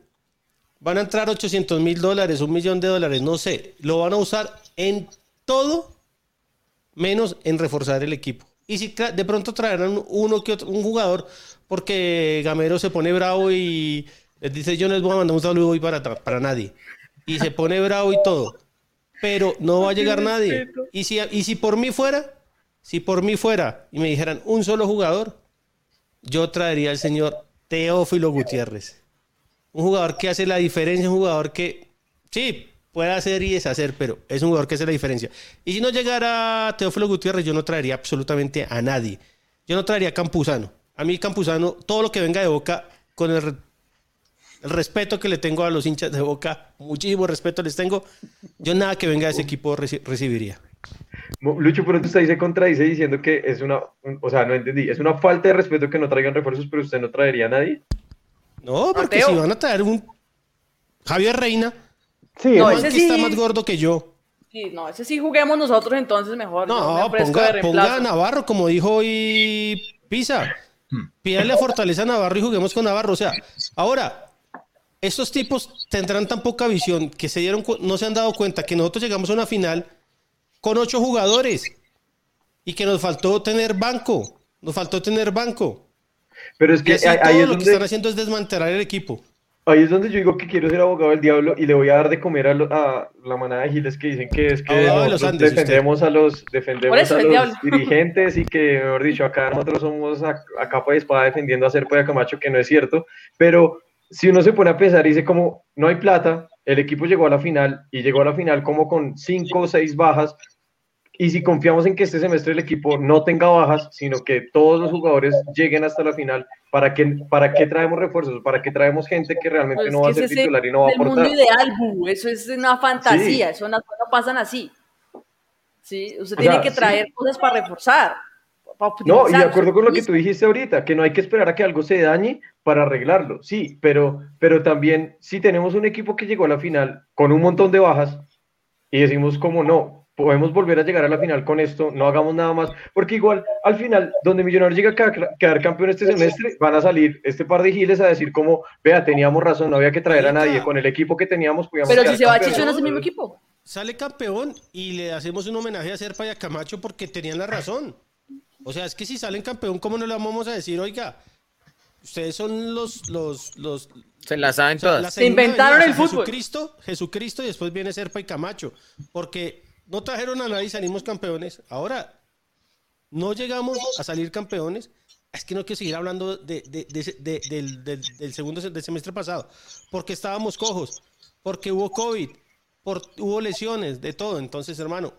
Van a entrar 800 mil dólares, un millón de dólares, no sé. Lo van a usar en todo menos en reforzar el equipo. Y si de pronto traerán uno que otro, un jugador, porque Gamero se pone bravo y les dice yo no les voy a mandar un saludo hoy para, para nadie. Y se pone bravo y todo. Pero no va a llegar nadie. Y si, y si por mí fuera, si por mí fuera y me dijeran un solo jugador, yo traería al señor Teófilo Gutiérrez. Un jugador que hace la diferencia, un jugador que, sí, puede hacer y deshacer, pero es un jugador que hace la diferencia. Y si no llegara Teófilo Gutiérrez, yo no traería absolutamente a nadie. Yo no traería a Campuzano. A mí Campuzano, todo lo que venga de Boca, con el, re- el respeto que le tengo a los hinchas de Boca, muchísimo respeto les tengo, yo nada que venga de ese equipo reci- recibiría. Lucho, pero usted se contradice diciendo que es una, un- o sea, no entendí, es una falta de respeto que no traigan refuerzos, pero usted no traería a nadie. No, porque Mateo. si van a traer un Javier Reina, Sí, No, ese que está sí. más gordo que yo. Sí, no, ese sí juguemos nosotros entonces mejor. No, ponga, de ponga a. Navarro, como dijo hoy Pisa. Pídale a Fortaleza a Navarro y juguemos con Navarro. O sea, ahora, estos tipos tendrán tan poca visión que se dieron, no se han dado cuenta que nosotros llegamos a una final con ocho jugadores y que nos faltó tener banco. Nos faltó tener banco. Pero es que así ahí, todo ahí es lo que donde, están haciendo es desmantelar el equipo. ahí es donde yo digo que quiero ser abogado del diablo y le voy a dar de comer a, lo- a la manada de giles que dicen que es que de los usted. defendemos a los defendemos a los (laughs) dirigentes y que, mejor dicho, acá nosotros somos a, a capa y espada defendiendo a Serpa y a Camacho, que no es cierto, pero si uno se pone a pensar y dice como no hay plata, el equipo llegó a la final y llegó a la final como con cinco o seis bajas, y si confiamos en que este semestre el equipo no tenga bajas, sino que todos los jugadores lleguen hasta la final, ¿para qué, para qué traemos refuerzos? ¿Para qué traemos gente que realmente Pues no va a ser es titular y no va a el mundo aportar? ideal, Bu. Eso es una fantasía. Sí. Eso no, no pasan así. Sí, usted O tiene sea, que sí. traer cosas para reforzar. para No, y de acuerdo con lo que tú dijiste ahorita, que no hay que esperar a que algo se dañe para arreglarlo, sí, pero, pero también si tenemos un equipo que llegó a la final con un montón de bajas y decimos como no, podemos volver a llegar a la final con esto, no hagamos nada más, porque igual al final, donde Millonarios llega a quedar, campeón este semestre, van a salir este par de giles a decir como, vea, teníamos razón, no había que traer a nadie, con el equipo que teníamos podíamos Pero si se va campeones". Chicho en ese mismo equipo. sale campeón y le hacemos un homenaje a Serpa y a Camacho porque tenían la razón. O sea, es que si salen campeón, ¿cómo no le vamos a decir, oiga, ustedes son los, los, los, Se la saben o sea, la todas. segunda inventaron el fútbol. Jesucristo, Jesucristo y después viene Serpa y Camacho. Porque no trajeron a nadie y salimos campeones. Ahora, no llegamos a salir campeones. Es que no quiero seguir hablando de, del, del- del segundo del semestre pasado. Porque estábamos cojos. Porque hubo COVID. Por, hubo lesiones, de todo. Entonces, hermano,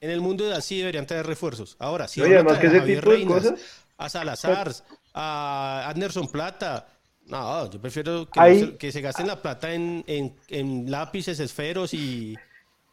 en el mundo de así deberían tener refuerzos. Ahora, si Oye, a además traer que a ese Javier tipo de Reinas, cosas- a Salazar, a Anderson Plata. No, yo prefiero que, Ahí- no se, que se gasten la plata en, en- en lápices, esferos y,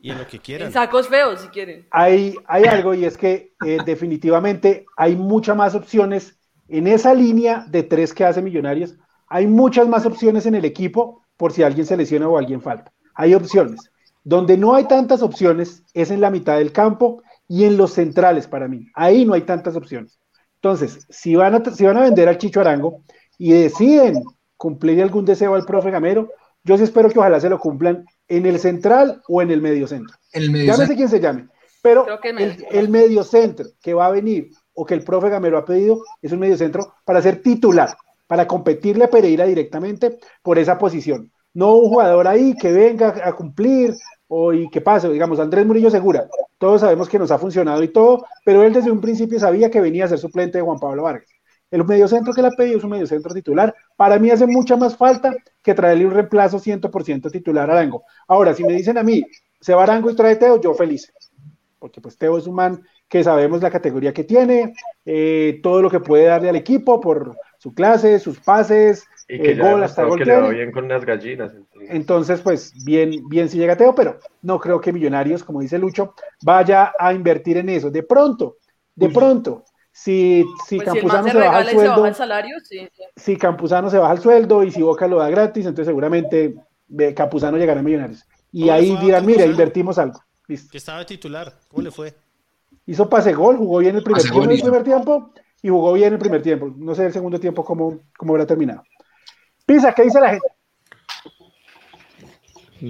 y en lo que quieran. En sacos feos, si quieren. hay, hay algo y es que eh, definitivamente hay muchas más opciones en esa línea de tres que hace Millonarios. Hay muchas más opciones en el equipo por si alguien se lesiona o alguien falta. Hay opciones. Donde no hay tantas opciones es en la mitad del campo y en los centrales para mí. Ahí no hay tantas opciones. Entonces, si van a, si van a vender al Chicho Arango y deciden cumplir algún deseo al profe Gamero, yo sí espero que ojalá se lo cumplan en el central o en el medio centro. En el medio Llámese centro. quien se llame. Pero el el, medio. el medio centro que va a venir o que el profe Gamero ha pedido es un medio centro para ser titular, para competirle a Pereira directamente por esa posición. No un jugador ahí que venga a cumplir o y que pase, digamos, Andrés Murillo Segura. Todos sabemos que nos ha funcionado y todo, pero él desde un principio sabía que venía a ser suplente de Juan Pablo Vargas. El mediocentro que le ha pedido es un mediocentro titular. Para mí hace mucha más falta que traerle un reemplazo 100% titular a Arango. Ahora, si me dicen a mí, se va Arango y trae Teo, yo feliz. Porque pues Teo es un man que sabemos la categoría que tiene, eh, todo lo que puede darle al equipo por su clase, sus pases, Y que eh, gol ha hasta gol que le va bien con las gallinas. entonces. Entonces, pues bien, bien si llega Teo, pero no creo que Millonarios, como dice Lucho, vaya a invertir en eso. De pronto, de pronto, si, si Pues si Campuzano se se baja el y se baja sueldo, el salario, sí. si Campuzano se baja el sueldo y si Boca lo da gratis, entonces seguramente Campuzano llegará a Millonarios. Y ¿Cómo le ahí dirán, mira, invertimos algo. Listo. Que estaba de titular. ¿Cómo le fue? Hizo pase gol, jugó bien el primer tiempo, el primer tiempo y jugó bien el primer tiempo. No sé el segundo tiempo cómo, cómo habrá terminado. Pisa, ¿qué dice la gente?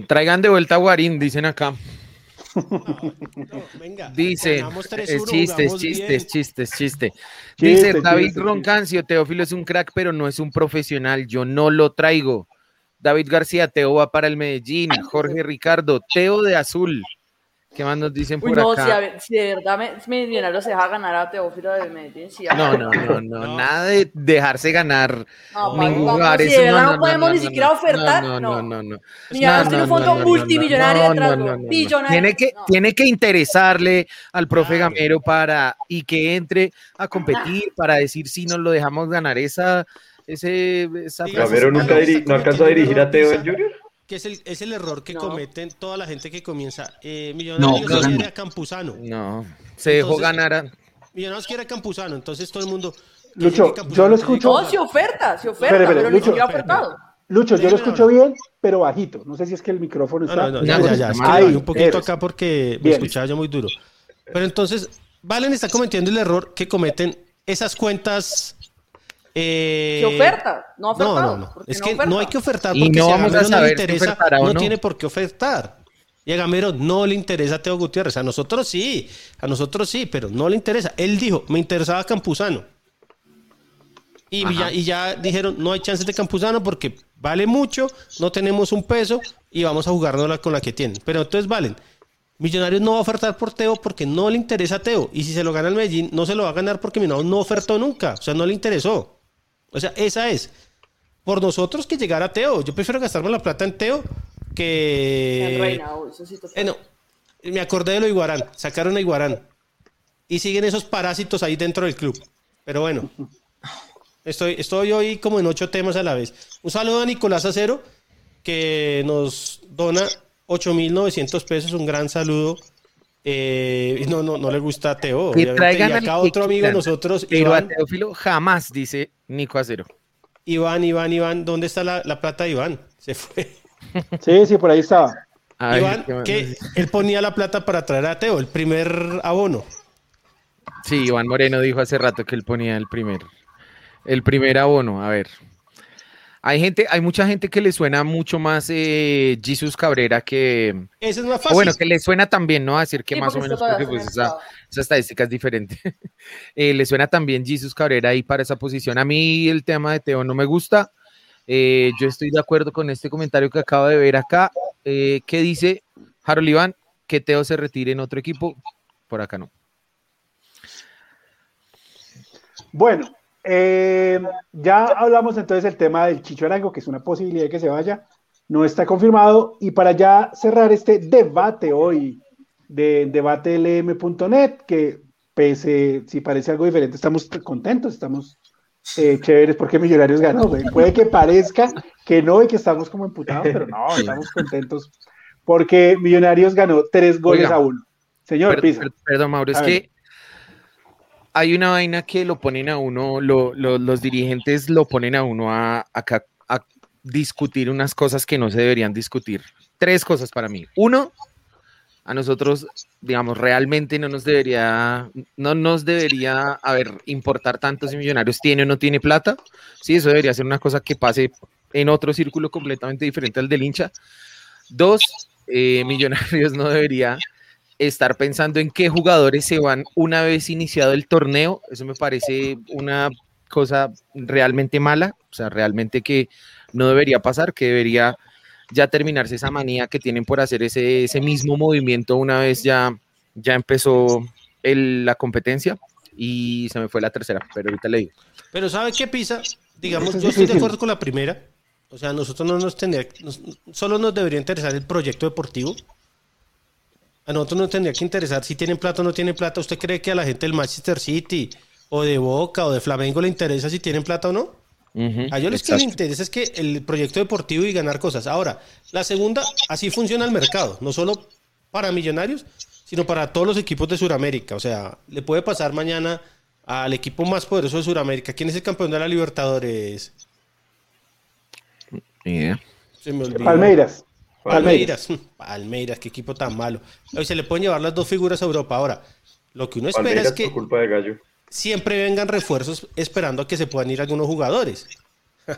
Traigan de vuelta a Guarín, dicen acá. Venga. Dice, ganamos 3-1, es chistes, jugamos chistes, bien. chistes, chiste. Chiste, Dice David chiste, Roncancio, Teófilo es un crack, pero no es un profesional. Yo no lo traigo. David García, Teo va para el Medellín. Jorge Ricardo, Teo de Azul. ¿Qué más nos dicen Uy, por no, acá? si, a ver, si de verdad me, Millonarios se deja ganar a Teófilo de Medellín, sí. a- No, no, (laughs) no, no, nada de dejarse ganar No, ningún vamos, lugar. si Eso de verdad no podemos ni siquiera ofertar, No, no. no, no, no. Millonarios No, tiene un no, fondo no, no, no, multimillonario no, detrás, no, no, no, no. Tiene que, No. tiene que interesarle al profe Gamero para y que entre a competir para decir si nos lo dejamos ganar esa ese esa Gamero nunca no alcanzó a dirigir a Teo en Junior. Que es el, es el error que No. cometen toda la gente que comienza. Eh, Millonarios No, quiere no. a Campuzano. no se dejó Entonces- ganar a- Millonarios quiere a Campuzano. Entonces todo el mundo. Lucho, yo lo escucho- No, si oferta, si oferta, espere, pero ni Lucho, siquiera ha espere, ofertado. Lucho, yo lo escucho bien, pero bajito. No sé si es que el micrófono No, está. no, no, No, ya, ya, ya. Es que Ahí, un poquito eres. acá porque me Bien. escuchaba yo muy duro. Pero entonces, Valen está cometiendo el error que cometen esas cuentas. Eh, Si oferta, no No, no, Es no que oferta. no hay que ofertar Y porque no si a Gamero no le interesa, no. tiene por qué ofertar. Y a Gamero no le interesa a Teo Gutiérrez. A nosotros sí, a nosotros sí, pero no le interesa. Él dijo, me interesaba Campuzano. Y ya, y ya dijeron, no hay chances de Campuzano porque vale mucho, no tenemos un peso y vamos a jugárnosla con la que tienen. Pero entonces valen. Millonarios no va a ofertar por Teo porque no le interesa a Teo. Y si se lo gana el Medellín, no se lo va a ganar porque Millonarios no ofertó nunca. O sea, no le interesó. O sea, esa es. Por nosotros que llegara Teo. Yo prefiero gastarme la plata en Teo que... En Reina, eso sí. Eh, no, me acordé de lo Iguarán. Sacaron a Iguarán. Y siguen esos parásitos ahí dentro del club. Pero bueno. Estoy, estoy hoy como en ocho temas a la vez. Un saludo a Nicolás Acero, que nos dona 8.900 pesos. Un gran saludo. Eh, no, no, no le gusta a Teo. que traigan y acá otro amigo de nosotros, pero a Iván, Teófilo jamás dice Nico Acero Iván, Iván, Iván. ¿Dónde está la, la plata de Iván? Se fue. Sí, sí, por ahí estaba. Ay, Iván, que él ponía la plata para traer a Teo, el primer abono. Sí, Iván Moreno dijo hace rato que él ponía el primer, el primer abono. A ver. Hay gente, hay mucha gente que le suena mucho más eh, Jesus Cabrera que. Ese es más o fácil. Bueno, que le suena también, ¿no? A decir que Sí, más o menos, está porque pues esa estadística es diferente. (laughs) Eh, le suena también Jesus Cabrera ahí para esa posición. A mí el tema de Teo no me gusta. Eh, yo estoy de acuerdo con este comentario que acabo de ver acá, eh, que dice Harold Iván que Teo se retire en otro equipo. Por acá no. Bueno, eh, ya hablamos entonces del tema del Chicho Arango, que es una posibilidad de que se vaya, no está confirmado. Y para ya cerrar este debate hoy de debatelm.net, que pese si parece algo diferente, estamos contentos, estamos eh, chéveres porque Millonarios ganó. güey. Puede que parezca que no y que estamos como emputados, pero no, estamos contentos porque Millonarios ganó tres goles Oiga, a uno. Señor Per- Pisa. per- perdón, Mauro, es ver. que hay una vaina que lo ponen a uno, lo- lo- los dirigentes lo ponen a uno a discutir unas cosas que no se deberían discutir. Tres cosas para mí. Uno, a nosotros, digamos, realmente no nos debería, no nos debería, a ver, importar tanto si Millonarios tiene o no tiene plata. Sí, eso debería ser una cosa que pase en otro círculo completamente diferente al del hincha. Dos, eh, Millonarios no debería estar pensando en qué jugadores se van una vez iniciado el torneo. Eso me parece una cosa realmente mala, o sea, realmente que no debería pasar, que debería ya terminarse esa manía que tienen por hacer ese, ese mismo movimiento una vez ya, ya empezó el- la competencia y se me fue la tercera, pero ahorita le digo. Pero ¿sabe qué pisa? Digamos, yo estoy de acuerdo con la primera. O sea, nosotros no nos tendría, nos- solo nos debería interesar el proyecto deportivo. A nosotros nos tendría que interesar si tienen plata o no tienen plata. ¿Usted cree que a la gente del Manchester City o de Boca o de Flamengo le interesa si tienen plata o no? A ellos les que les interesa es que el proyecto deportivo y ganar cosas. Ahora, la segunda, así funciona el mercado, no solo para millonarios, sino para todos los equipos de Sudamérica. O sea, le puede pasar mañana al equipo más poderoso de Sudamérica. ¿Quién es el campeón de la Libertadores? Se me. Palmeiras. Palmeiras. (laughs) Palmeiras, qué equipo tan malo. Hoy se le pueden llevar las dos figuras a Europa. Ahora, lo que uno espera Palmeiras es que por culpa de Gallo. siempre vengan refuerzos esperando a que se puedan ir algunos jugadores. (laughs)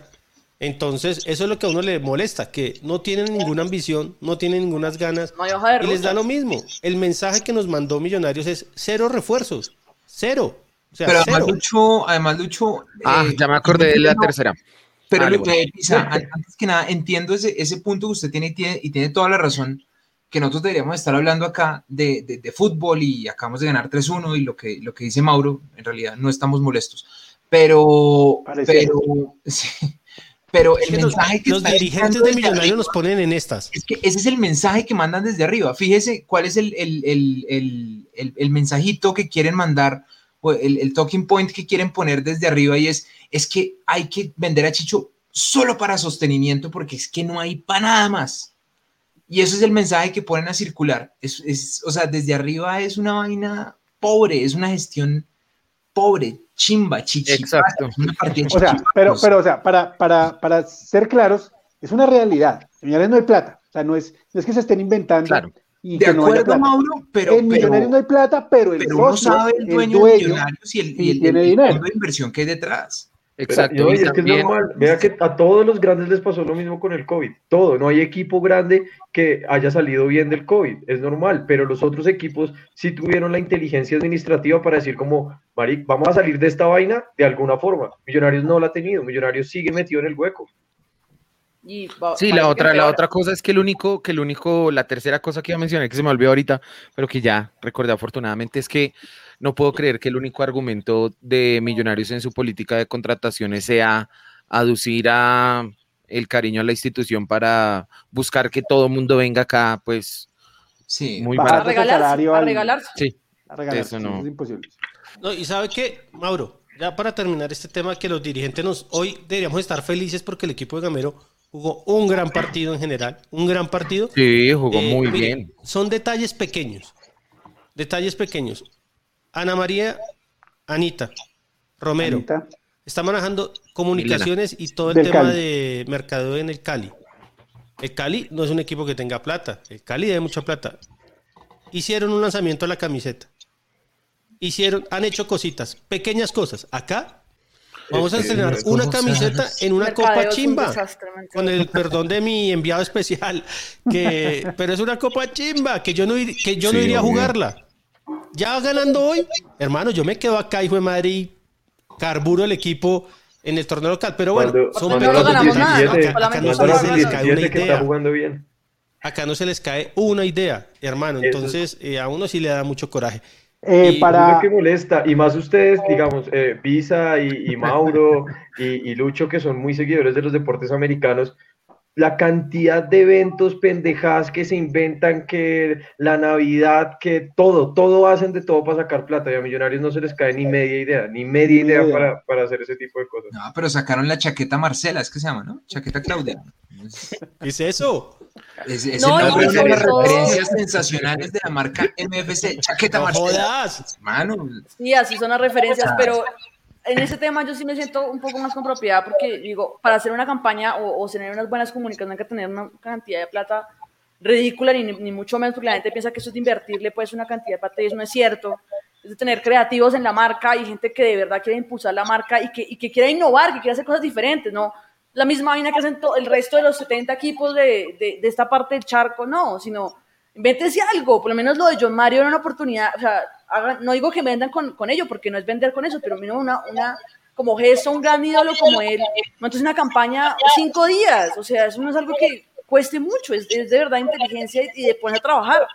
Entonces, eso es lo que a uno le molesta, que no tienen ninguna ambición, no tienen ninguna ganas No hay hoja de y les da lo mismo. El mensaje que nos mandó Millonarios es cero refuerzos, cero. O sea, Pero cero. además, Lucho, además, Lucho. Ah, eh, ya me acordé de la no- tercera. Pero, Vale, Lu- bueno. Pisa, an- antes que nada, entiendo ese, ese punto que usted tiene y, tiene y tiene toda la razón, que nosotros deberíamos estar hablando acá de, de- de fútbol y acabamos de ganar 3-1 y lo que, lo que dice Mauro, en realidad no estamos molestos. Pero, pero, (laughs) sí, pero Es el que los, mensaje que los está dirigentes de Millonarios nos ponen en estas. es que ese es el mensaje que mandan desde arriba. Fíjese cuál es el, el, el, el, el- el mensajito que quieren mandar, el, el talking point que quieren poner desde arriba y es, es que hay que vender a Chicho solo para sostenimiento porque es que no hay para nada más. Y eso es el mensaje que ponen a circular. Es, es- o sea, desde arriba es una vaina pobre, es una gestión pobre, chimba, chichi. Exacto. Una partida O sea, pero, pero, o sea, para, para, para ser claros, es una realidad. Señores, no hay plata. O sea, no es, no es que se estén inventando Claro. Y de que acuerdo. Mauro, pero, en pero, Millonarios no hay plata, pero el pero uno socio, sabe el dueño, de Millonarios y el, y el- tiene el dinero. fondo de inversión que hay detrás. Exacto. Pero, no, y y es que es normal. Vea que a todos los grandes les pasó lo mismo con el COVID. Todo. No hay equipo grande que haya salido bien del COVID. Es normal. Pero los otros equipos sí tuvieron la inteligencia administrativa para decir como, Maric, vamos a salir de esta vaina de alguna forma. Millonarios no la ha tenido. Millonarios sigue metido en el hueco. Y Sí, la otra, la otra cosa es que el único, que el único, la tercera cosa que iba a mencionar, que se me olvidó ahorita, pero que ya recordé afortunadamente, es que no puedo creer que el único argumento de Millonarios en su política de contrataciones sea aducir a el cariño a la institución para buscar que todo el mundo venga acá, pues Sí. muy A barato. Barato regalarse, salario a al- regalarse. Sí, A regalar, Eso no. es imposible. No, y sabe qué, Mauro, ya para terminar este tema que los dirigentes nos hoy deberíamos estar felices porque el equipo de Gamero jugó un gran partido en general, un gran partido. sí, jugó Eh, muy mire, bien. Son detalles pequeños. Detalles pequeños. Ana María, Anita, Romero, Anita, está manejando comunicaciones y todo el Del tema Cali. de mercadeo en el Cali. El Cali no es un equipo que tenga plata. El Cali debe mucha plata. Hicieron un lanzamiento a la camiseta. Hicieron, han hecho cositas, pequeñas cosas. Acá Vamos a estrenar una camiseta en una copa chimba. Con el perdón de mi enviado especial. Que, pero es una copa chimba, que yo no, que yo no iría a jugarla. Ya ganando hoy, hermano, yo me quedo acá, hijo de madre, carburo el equipo en el torneo local. Pero bueno, son no ganamos nada. Acá, no se les cae una idea. jugando bien. Acá no se les cae una idea, hermano. Entonces, eh, a uno sí le da mucho coraje. Eh, y para... lo que molesta, y más ustedes, digamos, eh, Pisa y, Mauro y, Lucho, que son muy seguidores de los deportes americanos, la cantidad de eventos pendejadas que se inventan, que la Navidad, que todo, todo hacen de todo para sacar plata. Y a Millonarios no se les cae ni media idea, ni media idea para, para hacer ese tipo de cosas. No, pero sacaron la chaqueta Marcela, es que se llama, ¿no? Chaqueta Claudia. ¿Qué es eso? Es, es no, el nombre de las referencias sensacionales de la marca MFC, chaqueta Marcela. Mano. Sí, así son las referencias, pero en ese tema yo sí me siento un poco más con propiedad porque digo, para hacer una campaña o, o tener unas buenas comunicaciones hay que tener una cantidad de plata ridícula, ni, ni, mucho menos porque la gente piensa que eso es de invertirle pues una cantidad de plata y eso no es cierto. Es de tener creativos en la marca y gente que de verdad quiere impulsar la marca y que, y que quiera innovar, que quiera hacer cosas diferentes, ¿no? La misma vaina que hacen el resto de los 70 equipos de, de, de esta parte del charco, no, sino invéntese algo, por lo menos lo de John Mario era una oportunidad, o sea, no digo que vendan con, con ello, porque no es vender con eso, pero menos una, una, como gesto, un gran ídolo como él, entonces una campaña cinco días, o sea, eso no es algo que cueste mucho, es, es de verdad inteligencia y, de poner a trabajar.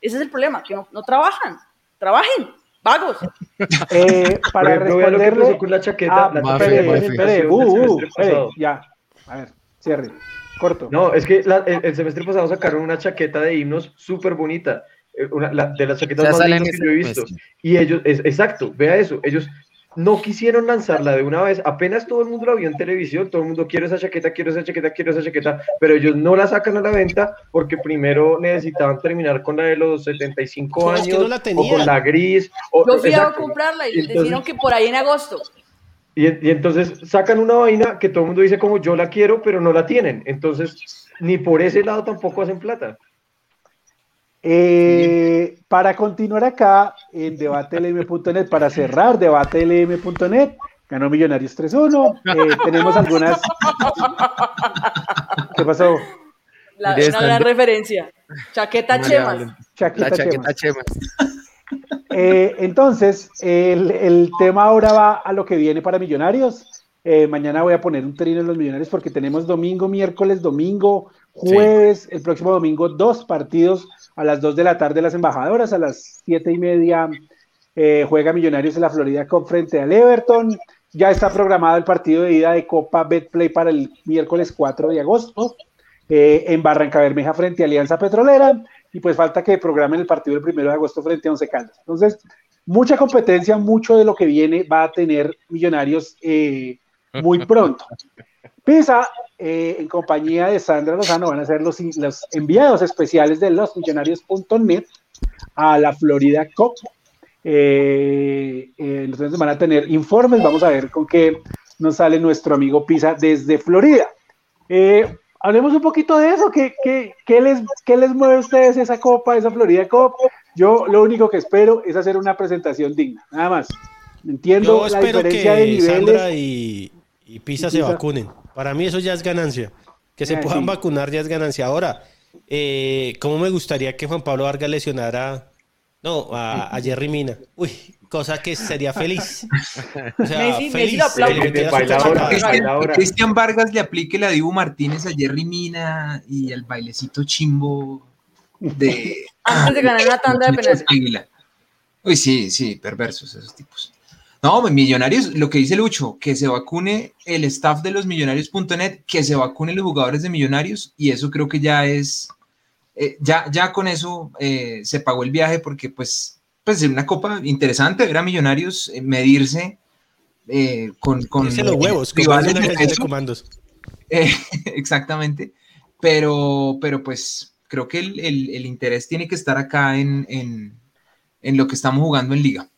Ese es el problema, que no, no trabajan, trabajen, vagos. Eh, para responderle... con la chaqueta, ah, la uh, uh, ya, a ver, cierre. Corto. No, es que el, semestre pasado sacaron una chaqueta de himnos súper bonita. Eh, una, de las chaquetas más lindas que yo he visto. Y ellos, es, exacto, vea eso, ellos no quisieron lanzarla de una vez, apenas todo el mundo la vio en televisión, todo el mundo quiere esa chaqueta, quiere esa chaqueta, quiere esa chaqueta, pero ellos no la sacan a la venta porque primero necesitaban terminar con la de los 75 años, o con la gris. O, Yo fui a comprarla y dijeron que por ahí en agosto. Y, y, entonces sacan una vaina que todo el mundo dice como yo la quiero, pero no la tienen. Entonces, ni por ese lado tampoco hacen plata. Eh, para continuar acá en debatelm.net, para cerrar debatelm.net, ganó Millonarios 3-1. Eh, tenemos algunas. ¿Qué pasó? La, una gran referencia. Chaqueta Chemas. Chaqueta, Chemas. Eh, entonces, el, el, tema ahora va a lo que viene para Millonarios. mañana voy a poner un trino en los Millonarios porque tenemos domingo, miércoles, domingo, jueves, el próximo domingo, dos partidos a las 2 de la tarde las embajadoras, a las 7 y media eh, juega Millonarios en la Florida con frente al Everton. Ya está programado el partido de ida de Copa Betplay para el miércoles 4 de agosto eh, en Barranca Bermeja frente a Alianza Petrolera. Y pues falta que programen el partido el 1 de agosto frente a Once Caldas. Entonces, mucha competencia, mucho de lo que viene va a tener Millonarios eh, muy (laughs) pronto. Pisa, eh, en compañía de Sandra Lozano, van a ser los, los enviados especiales de los millonarios.net a la Florida Cup. Eh, entonces van a tener informes, vamos a ver con qué nos sale nuestro amigo Pisa desde Florida. Hablemos un poquito de eso, ¿Qué, qué, les, ¿qué les mueve a ustedes esa copa, esa Florida Cup? Yo lo único que espero es hacer una presentación digna, nada más. Entiendo la diferencia de niveles. Sandra y, y Pisa se vacunen. Para mí eso ya es ganancia. Que se puedan vacunar ya es ganancia. Ahora, eh, ¿cómo me gustaría que Juan Pablo Vargas lesionara no, a, Jerry Mina? Uy, cosa que sería feliz. O sea, feliz. Cristian Vargas le aplique la Dibu Martínez a Jerry Mina y el bailecito chimbo de... Antes de ganar una tanda de penales. Uy, sí, sí, perversos esos tipos. No, Millonarios, lo que dice Lucho, que se vacune el staff de los millonarios.net, que se vacune los jugadores de Millonarios, y eso creo que ya es, eh, ya, ya con eso eh, se pagó el viaje, porque pues, pues es una copa interesante ver a Millonarios eh, medirse con, con los huevos, rivales de, comandos. (laughs) exactamente, pero, pero pues creo que el, el, interés tiene que estar acá en, en, en lo que estamos jugando en liga.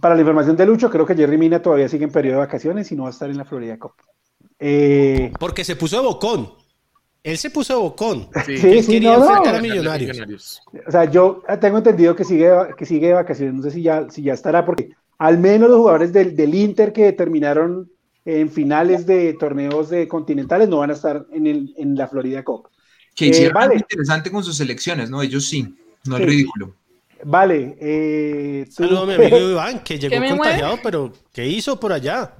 Para la información de Lucho, creo que Jerry Mina todavía sigue en periodo de vacaciones y no va a estar en la Florida Cup. Eh, Porque se puso de bocón. Él se puso bocón. Sí, sí, no, a millonarios. O sea, yo tengo entendido que sigue, que sigue de vacaciones. No sé si ya, si ya estará, porque al menos los jugadores del, del Inter que terminaron en finales de torneos de continentales, no van a estar en, el, en la Florida Cup. Que hicieron algo interesante con sus selecciones, ¿no? Ellos sí, no es ridículo. Vale. Eh, Saludos a mi (laughs) amigo Iván, que llegó contagiado, pero ¿qué hizo por allá?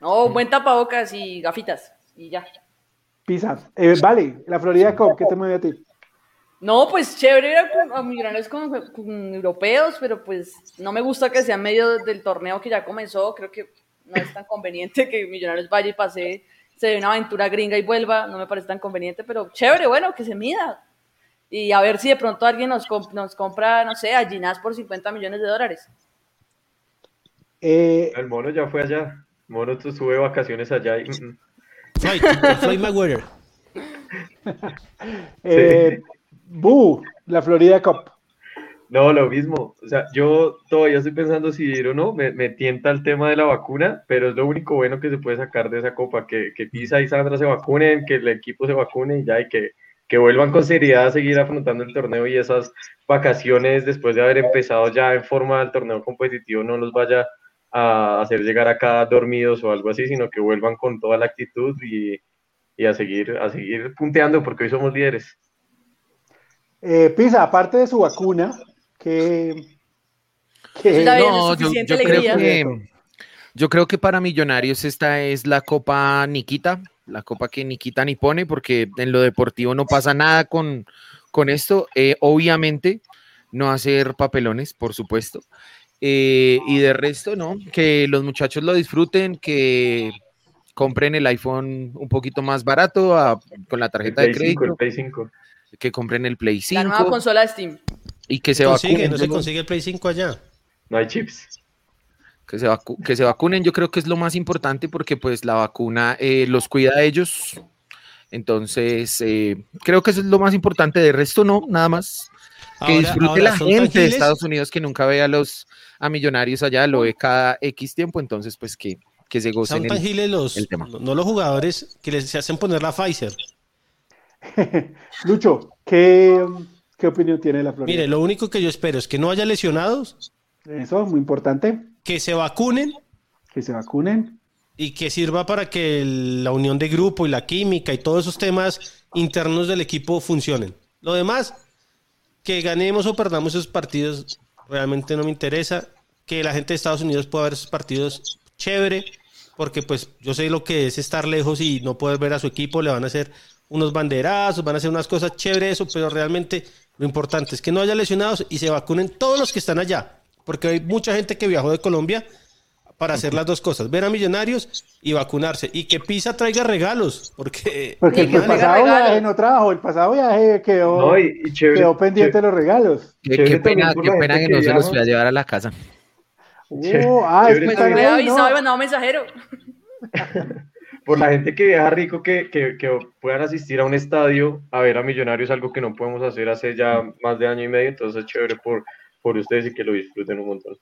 No, buen tapabocas y gafitas, y ya. Pisa. Eh, vale, la Florida Cup, ¿qué te mueve a ti? No, pues chévere ir a, migrarles con, europeos, pero pues no me gusta que sea medio del torneo que ya comenzó. Creo que no es tan conveniente que Millonarios vaya y pase, se dé una aventura gringa y vuelva. No me parece tan conveniente, pero chévere, bueno, que se mida. Y a ver si de pronto alguien nos, nos compra, no sé, a Ginás por 50 millones de dólares. Eh, el mono ya fue allá. El mono sube vacaciones allá y. Mm. Floyd, Maguire. (laughs) eh, la Florida Cup. No, lo mismo. O sea, yo todavía estoy pensando si ir o no. Me, me, tienta el tema de la vacuna, pero es lo único bueno que se puede sacar de esa copa. Que, que Pisa y Sandra se vacunen, que el equipo se vacune y ya, y que, que vuelvan con seriedad a seguir afrontando el torneo y esas vacaciones después de haber empezado ya en forma del torneo competitivo no los vaya a hacer llegar acá dormidos o algo así, sino que vuelvan con toda la actitud y, y a seguir a seguir punteando porque hoy somos líderes. Eh, Pisa, aparte de su vacuna, que... no, yo, creo que, yo creo que para Millonarios esta es la Copa Nikita, la Copa que Nikita ni pone, porque en lo deportivo no pasa nada con, con esto. Eh, obviamente, no hacer papelones, por supuesto. Eh, y de resto, ¿no? Que los muchachos lo disfruten, que compren el iPhone un poquito más barato con la tarjeta de crédito. Que compren el Play 5. La nueva consola de Steam. Y que se vacunen. No se consigue el Play 5 allá. No hay chips. Que se, que se vacunen, yo creo que es lo más importante porque pues la vacuna eh, los cuida a ellos. Entonces, eh, creo que eso es lo más importante. De resto, no, nada más. Que disfrute la gente de Estados Unidos que nunca ve a los a millonarios allá, lo ve cada X tiempo, entonces pues que, que se gocen Son tangibles los, no los jugadores que les hacen poner la Pfizer. (laughs) Lucho, ¿qué, ¿qué, opinión tiene la Florida? Mire, lo único que yo espero es que no haya lesionados. Eso es muy importante. Que se vacunen. Que se vacunen. Y que sirva para que la unión de grupo y la química y todos esos temas internos del equipo funcionen. Lo demás, que ganemos o perdamos esos partidos, realmente no me interesa. Que la gente de Estados Unidos pueda ver esos partidos chévere, porque pues yo sé lo que es estar lejos y no poder ver a su equipo, le van a hacer unos banderazos, van a hacer unas cosas chéveres, eso, pero realmente lo importante es que no haya lesionados y se vacunen todos los que están allá, porque hay mucha gente que viajó de Colombia para hacer las dos cosas, ver a millonarios y vacunarse, y que Pisa traiga regalos, porque... Porque el, pasado viaje no trajo, el pasado viaje quedó, quedó pendiente de los regalos. Qué, pena, qué pena que no se los fui a llevar a la casa. (laughs) Uh, ah, es que me avisado y mandado mensajero. (laughs) por la gente que viaja rico, que, que, que, puedan asistir a un estadio a ver a Millonarios, algo que no podemos hacer hace ya más de año y medio, entonces es chévere por, por ustedes y que lo disfruten un montón.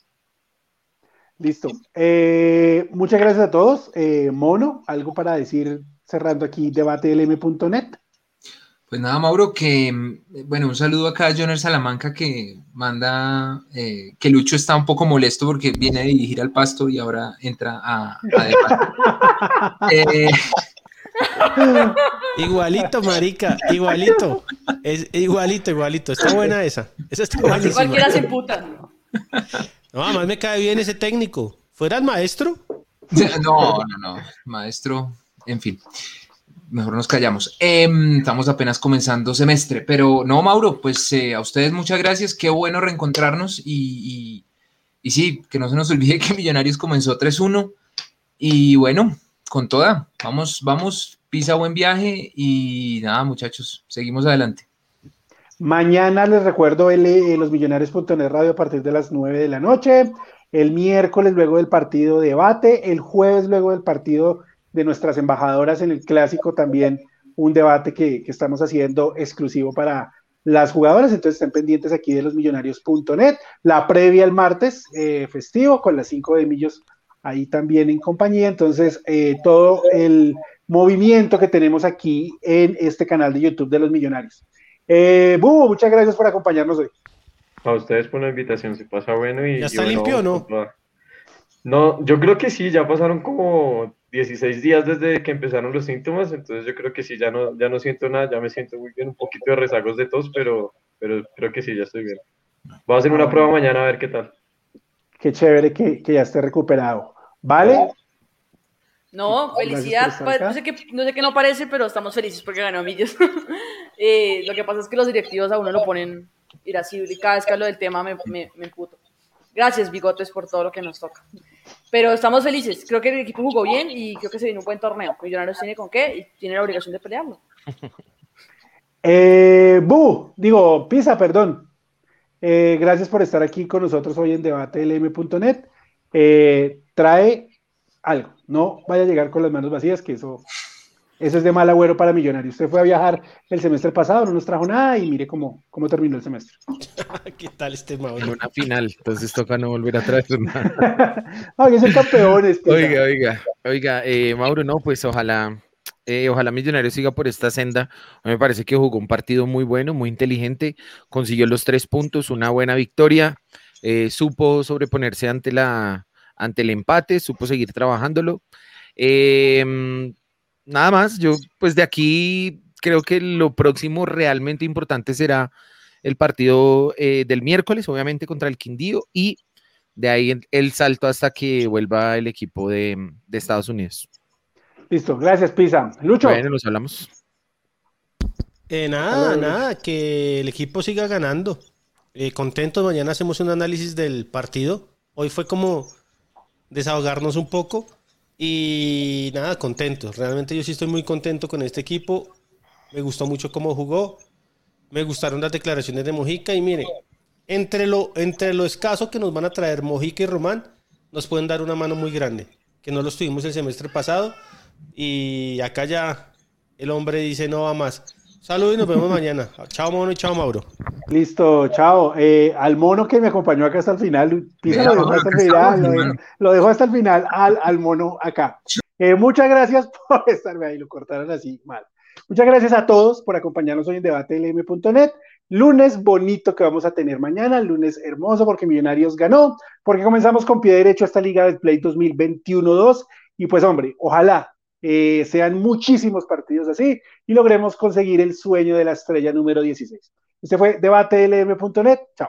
Listo. Eh, muchas gracias a todos. Eh, Mono, algo para decir cerrando aquí debatelm.net. Pues nada, Mauro, que bueno, un saludo acá a Joner Salamanca que manda eh, que Lucho está un poco molesto porque viene a dirigir al pasto y ahora entra a, (laughs) Igualito, marica, igualito. Es igualito, igualito. Está buena esa. Esa está buenísima. Cualquiera se puta. No, además me cae bien ese técnico. ¿Fuera maestro? (laughs) No, no, no. Maestro, en fin. Mejor nos callamos. Em, estamos apenas comenzando semestre, pero no, Mauro, pues eh, a ustedes muchas gracias. Qué bueno reencontrarnos y, y, sí, que no se nos olvide que Millonarios comenzó 3-1 y bueno, con toda. Vamos, vamos, pisa buen viaje y nada, muchachos, seguimos adelante. Mañana les recuerdo el, eh, los millonarios.net radio a partir de las 9 de la noche. El miércoles luego del partido debate. El jueves luego del partido de nuestras embajadoras en el clásico también un debate que, estamos haciendo exclusivo para las jugadoras. Entonces estén pendientes aquí de los millonarios.net. La previa el martes eh, festivo con las 5 de millos ahí también en compañía. Entonces eh, todo el movimiento que tenemos aquí en este canal de YouTube de los millonarios. Eh, muchas gracias por acompañarnos hoy. A ustedes por la invitación, se pasa bueno y... ¿Ya está limpio o no? No, yo creo que sí, ya pasaron como 16 días desde que empezaron los síntomas, entonces yo creo que sí, ya no, ya no siento nada, ya me siento muy bien, un poquito de rezagos de tos, pero, pero creo que sí, ya estoy bien. Voy a hacer una prueba mañana a ver qué tal. Qué chévere que, que ya esté recuperado. ¿Vale? No, felicidad. No sé, qué, no sé qué no parece, pero estamos felices porque ganó Millos. (laughs) eh, lo que pasa es que los directivos a uno lo ponen irascible y cada vez que hablo del tema me, me, me emputo. Gracias, Bigotes, por todo lo que nos toca. Pero estamos felices. Creo que el equipo jugó bien y creo que se viene un buen torneo. Millonarios tiene con qué y tiene la obligación de pelearlo. (laughs) Eh, Bu, digo, Pisa, perdón. Eh, gracias por estar aquí con nosotros hoy en debatelm.net. Eh, trae algo, no vaya a llegar con las manos vacías, que eso, eso es de mal agüero para Millonarios. Usted fue a viajar el semestre pasado, no nos trajo nada y mire cómo, cómo terminó el semestre. (laughs) ¿Qué tal este Mauro? Una final, entonces toca no volver a traer nada. no, (laughs) que son campeones. Pisa. Oiga, oiga, oiga, eh, Mauro, no, pues ojalá, eh, ojalá Millonarios siga por esta senda. A mí me parece que jugó un partido muy bueno, muy inteligente, consiguió los tres puntos, una buena victoria, eh, supo sobreponerse ante la ante el empate, supo seguir trabajándolo. Eh, nada más, yo pues de aquí creo que lo próximo realmente importante será el partido eh, del miércoles, obviamente contra el Quindío, y de ahí el, el salto hasta que vuelva el equipo de, de Estados Unidos. Listo, gracias, Pisa. Lucho. Bueno, nos hablamos. Eh, nada, nada, que el equipo siga ganando. Eh, contentos, mañana hacemos un análisis del partido. Hoy fue como desahogarnos un poco y nada, contentos. Realmente yo sí estoy muy contento con este equipo. Me gustó mucho cómo jugó. Me gustaron las declaraciones de Mojica y mire, entre lo, entre lo escaso que nos van a traer Mojica y Román, nos pueden dar una mano muy grande, que no los tuvimos el semestre pasado y acá ya el hombre dice no va más. Saludos y nos vemos mañana. Chao Mono y chao Mauro. Listo, chao. Eh, al mono que me acompañó acá hasta el final, Pisa lo dejó hasta el final, lo dejó, lo dejó hasta el final al, al mono acá. Eh, muchas gracias (laughs) por estarme ahí, lo cortaron así mal. Muchas gracias a todos por acompañarnos hoy en debatelm.net. Lunes bonito que vamos a tener mañana, lunes hermoso porque Millonarios ganó, porque comenzamos con pie derecho esta Liga de Play 2021-2 y pues hombre, ojalá eh, sean muchísimos partidos así y logremos conseguir el sueño de la estrella número 16. Este fue debatelm.net. Chao.